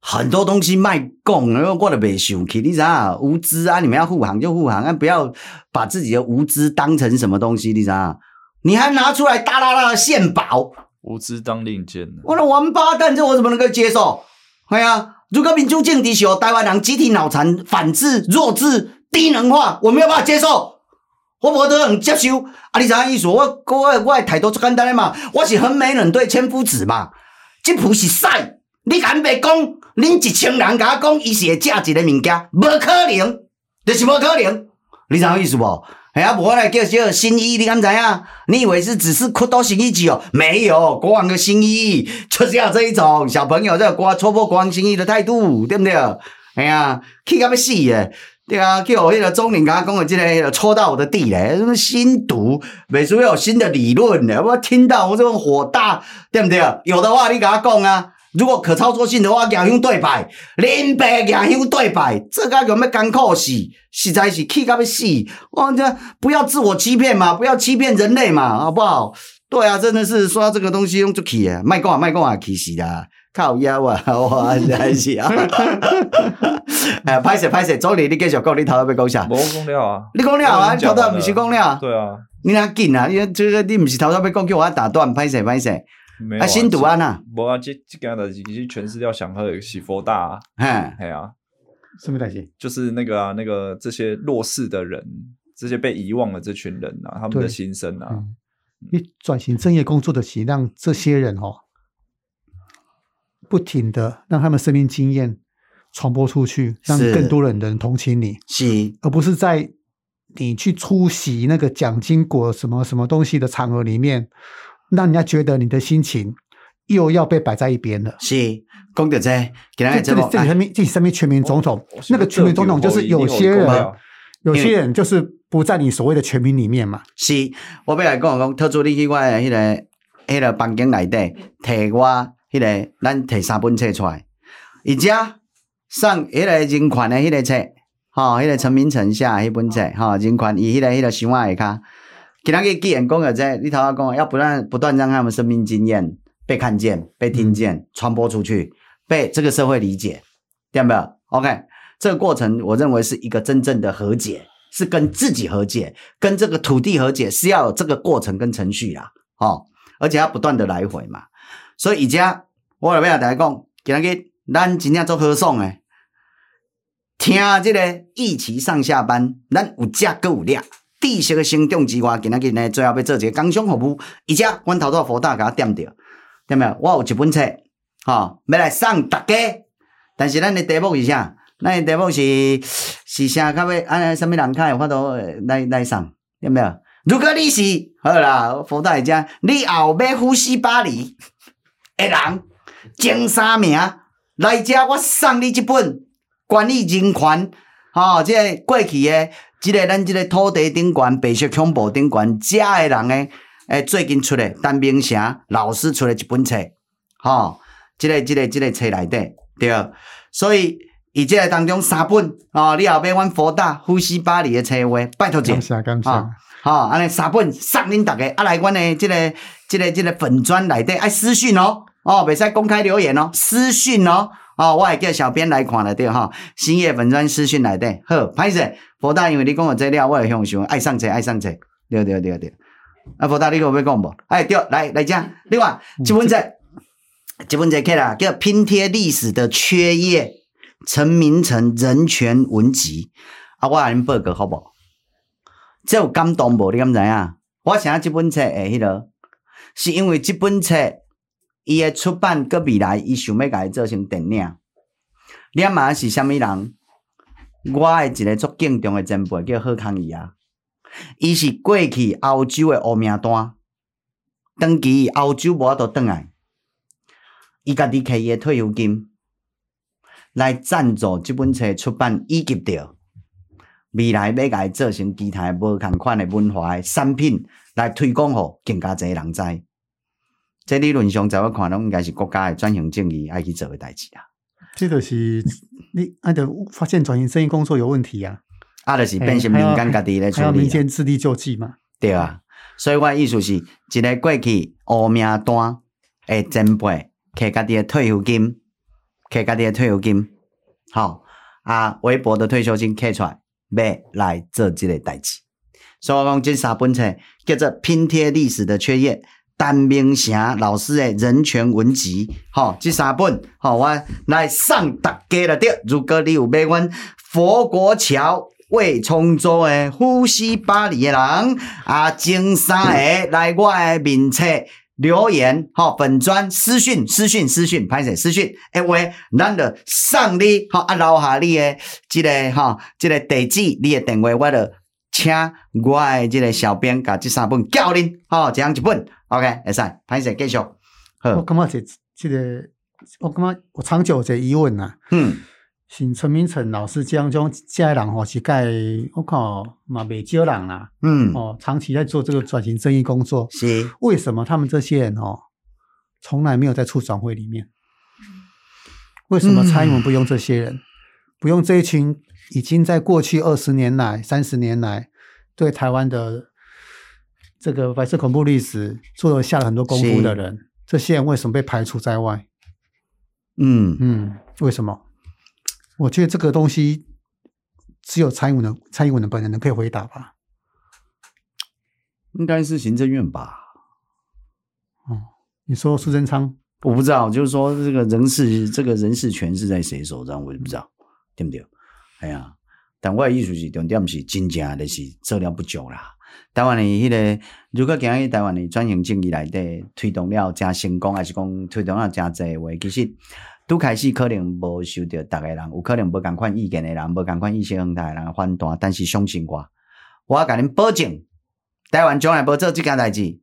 很多东西卖供，然后过得别生气，你知道无知啊！你们要护航就护航，啊，不要把自己的无知当成什么东西，你知道你还拿出来大大大的献宝，无知当令箭。我的王八蛋，这我怎么能够接受？哎呀，如果民主政体时候台湾人集体脑残、反智、弱智、低能化，我没有办法接受，我无得能接受。啊，你知影意思？我我我的态度最简单的嘛，我是横眉冷对千夫指嘛，这不是赛。你敢别讲，恁一千人甲我讲，伊是会食一个物件，无可能，就是无可能。你知影意思无？哎呀，无我来叫叫新意，你敢知影？你以为是只是哭到新意机哦？没有，国王的新意就是要这一种小朋友这个国戳破国王新意的态度，对不对？哎呀，气甲要死诶，对啊，叫我迄个钟林甲我讲的这个，迄个戳到我的地嘞，什么新独，每次有新的理论呢，我听到我这种火大，对不对？有的话你甲我讲啊。如果可操作性的话，亚兄对白，林北亚兄对白，这个有没有艰苦死？实在是气到要死！我这不要自我欺骗嘛，不要欺骗人类嘛，好不好？对啊，真的是说到这个东西用就气啊，卖讲啊卖讲啊气死啦，靠腰啊，哇，实在是啊！哎呀，歹势歹势，总理你继续讲，你头要讲啥？无讲了啊，你讲了啊，你头头不是讲了？对啊，你哪紧啊？因为这个你不是头头要讲，叫我打断，歹势啊，新独安呐！无啊，这这件代志其实全是要想和喜佛大啊，哎，哎啊，什么代志？就是那个啊，那个这些弱势的人，这些被遗忘的这群人啊，他们的心声啊。你转型正业工作的起，让这些人哦，不停的让他们生命经验传播出去，让更多人人同情你，是，而不是在你去出席那个奖金果什么什么东西的场合里面。让人家觉得你的心情又要被摆在一边了。是，讲到这，这这里这里上面这里上面全民总统，那个全民总统就是有些人，有些人就是不在你所谓的全民里面嘛。是，我要来讲讲，特助你去我的迄个迄个房间内底，提我迄个咱提三本册出来，而且上迄个人权的迄个册，吼，迄个陈明诚写迄本册，吼，人权伊迄个迄个想法下骹。其他给给员工有在你头下讲，要不断不断让他们生命经验被看见、被听见、传播出去，被这个社会理解，对不对？OK，这个过程我认为是一个真正的和解，是跟自己和解，跟这个土地和解，是要有这个过程跟程序啦，哦，而且要不断的来回嘛。所以以家我来要大家讲，今日咱真正做和尚诶，听这个一起上下班，咱有吃阁有俩。知识的生长之外，今仔日呢，最后要做一个工商服务，而且阮头拄辅大甲我点着，对没有？我有一本册，哈、哦，要来送大家。但是咱的题目是啥？咱的题目是是啥？较要安尼什么人较有法度来来送，对没有？如果你是好啦，辅大一家，你后尾呼吸巴黎的人，前三名来遮，我送你一本关于人权，哈、哦，这个过去的。即个咱即个土地顶悬白色恐怖顶悬遮诶人诶，诶最近出诶陈明诚老师出诶一本册，吼、哦，即、这个即、这个即、这个册内底对，所以伊即个当中三本，哦，你后边阮佛大呼吸巴黎诶册话，拜托者，感谢感谢，吼、吼，安尼三本送恁逐个，啊来阮的即个即个即个粉砖内底爱私讯哦，哦，袂使公开留言哦，私讯哦，哦，我会叫小编来看了对哈，兴业粉专私讯内底，好，歹势，佛大，因为你讲我这料，我会向想爱上册爱上册，对对对对，啊，佛大，你有要讲无？哎，对，来来讲，另外一本册，一本册起来叫拼贴历史的缺页，陈明诚人权文集，啊，我来恁报告好不？这有感动无？你敢知影？我写这本册诶，迄个是因为这本册伊诶出版搁未来，伊想要甲伊做成电影。你嘛是虾米人？我诶一个足敬重诶前辈叫贺康义啊，伊是过去欧洲诶黑名单，长期欧洲无法度转来，伊家己开伊诶退休金来赞助这本册出版，以及着。未来要甲伊做成其他无同款诶文化诶产品来推广，互更加侪人知。这理论上，在我看拢应该是国家诶转型正义爱去做诶代志啊。这个是你按照发现转型正义工作有问题啊，啊，就是变成民间家己来处理，民间自力救济嘛。对啊，所以我意思是，一个过去乌名单诶前辈，摕家己诶退休金，摕家己诶退休金，好啊，微薄的退休金摕出来。要来做这个代志，所以我讲这三本册叫做拼贴历史的缺页，陈明霞老师的人权文集，吼，这三本，吼，我来送大家了。对，如果你有买阮佛国桥魏崇州的呼吸巴黎的人，啊，前三个来我的名册。留言好，粉专私讯私讯私讯，歹势私讯，诶喂，咱就送你好啊，留下你诶即个哈，即个地址，你诶电话，我就请我诶即个小编甲即三本教恁，好，这样一本，OK，会使，歹势继续。好，我感觉这这个，我感觉我长久有一个疑问呐，嗯。像陈明诚老师这样种这样人吼，是盖我靠嘛未少人啦，嗯，哦，长期在做这个转型正义工作，是为什么他们这些人哦，从来没有在促转会里面？为什么蔡英文不用这些人，嗯、不用这一群已经在过去二十年来、三十年来对台湾的这个白色恐怖历史做了下了很多功夫的人？这些人为什么被排除在外？嗯嗯，为什么？我觉得这个东西只有蔡英文的蔡英文的本人能可以回答吧？应该是行政院吧？哦，你说苏贞昌？我不知道，就是说这个人事这个人事权是在谁手上，我也不知道，对不对？哎呀，但我的意思是重点是真正的是做了不久啦。台湾的迄个，如果讲起台湾的转型正义来的推动了真成功，还是讲推动了真济话，其实。拄开始可能无受到逐个人，有可能无共款意见的人，无共款意识形态的人反弹，但是相信我，我甲恁保证，台湾将来无做即件代志。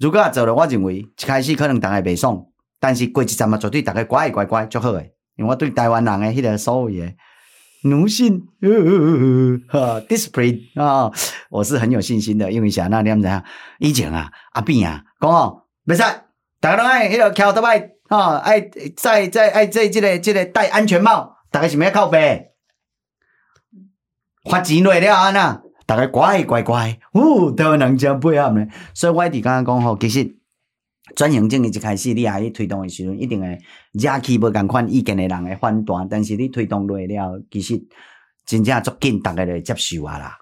如果做了，我认为一开始可能逐个袂爽，但是过一阵嘛，绝对逐个乖乖乖就好诶。因为我对台湾人诶迄个所谓诶奴性，哈，discipline 啊，我是很有信心的。因为啥？那你们知影？以前啊，阿扁啊，讲哦，袂使，大家拢爱迄个翘倒摆。啊！爱在在爱在即个即个戴安全帽，大家是咩靠背？发钱来了啊！那大家乖乖乖，呜，台湾人真配合呢。所以我一直刚刚讲吼，其实转型正义一开始你还去推动的时候，一定会惹起无共款意见的人的反弹。但是你推动落了，其实真正足紧，大家就会接受啊啦，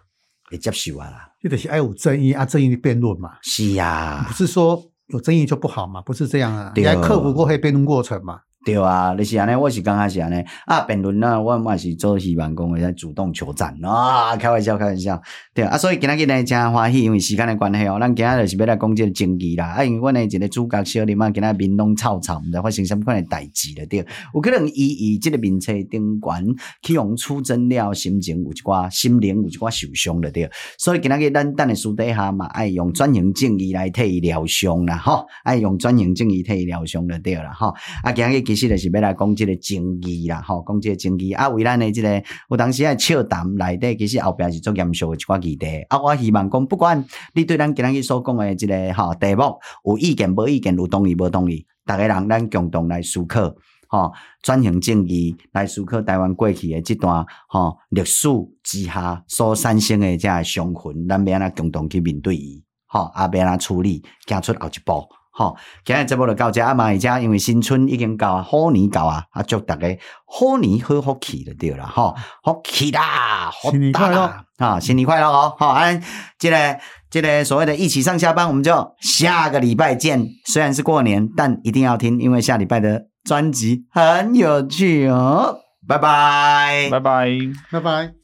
会接受啊啦。你就是爱有争议啊，争议的辩论嘛。是呀、啊，不是说。有争议就不好嘛？不是这样啊，你要克服过黑辩论过程嘛？对啊，就是安尼，我是刚开始安尼。啊，辩论呢，我嘛是做希望讲会在主动求战啊，开玩笑，开玩笑，对啊，所以今仔日呢真欢喜，因为时间的关系哦，咱今仔就是要来讲这个争议啦，啊，因为阮的一个主角小林啊，今仔面拢臭臭，毋知发生什么款的代志了，对，有可能伊伊这个名册顶悬去用出征了，心情有一寡心灵有一寡受伤了，对，所以今仔日咱等的私底下嘛，爱用转型正义来替伊疗伤啦，吼，爱用转型正义替伊疗伤了，对啦，吼，啊，今仔日。其实就是要来讲这个争议啦，吼，讲这个争议啊，为咱的这个有当时啊笑谈内底，其实后边是做严肃的一寡议题啊。我希望讲，不管你对咱今日所讲的这个吼题目有意见无意见，有同意无同意，逐个人咱共同来思考。吼转型正义来思考台湾过去的这段吼历史之下所产生的这伤痕，咱要安怎共同去面对伊，吼啊要安怎处理，行出后一步。吼，今日节目就到这啊嘛，而且因为新春已经到啊，虎年到啊，啊祝大家虎年好福气就对了，吼，福气啦，新年快乐啊，新年快乐哦，好，安，这个这个所谓的一起上下班，我们就下个礼拜见。虽然是过年，但一定要听，因为下礼拜的专辑很有趣哦，拜拜，拜拜，拜拜。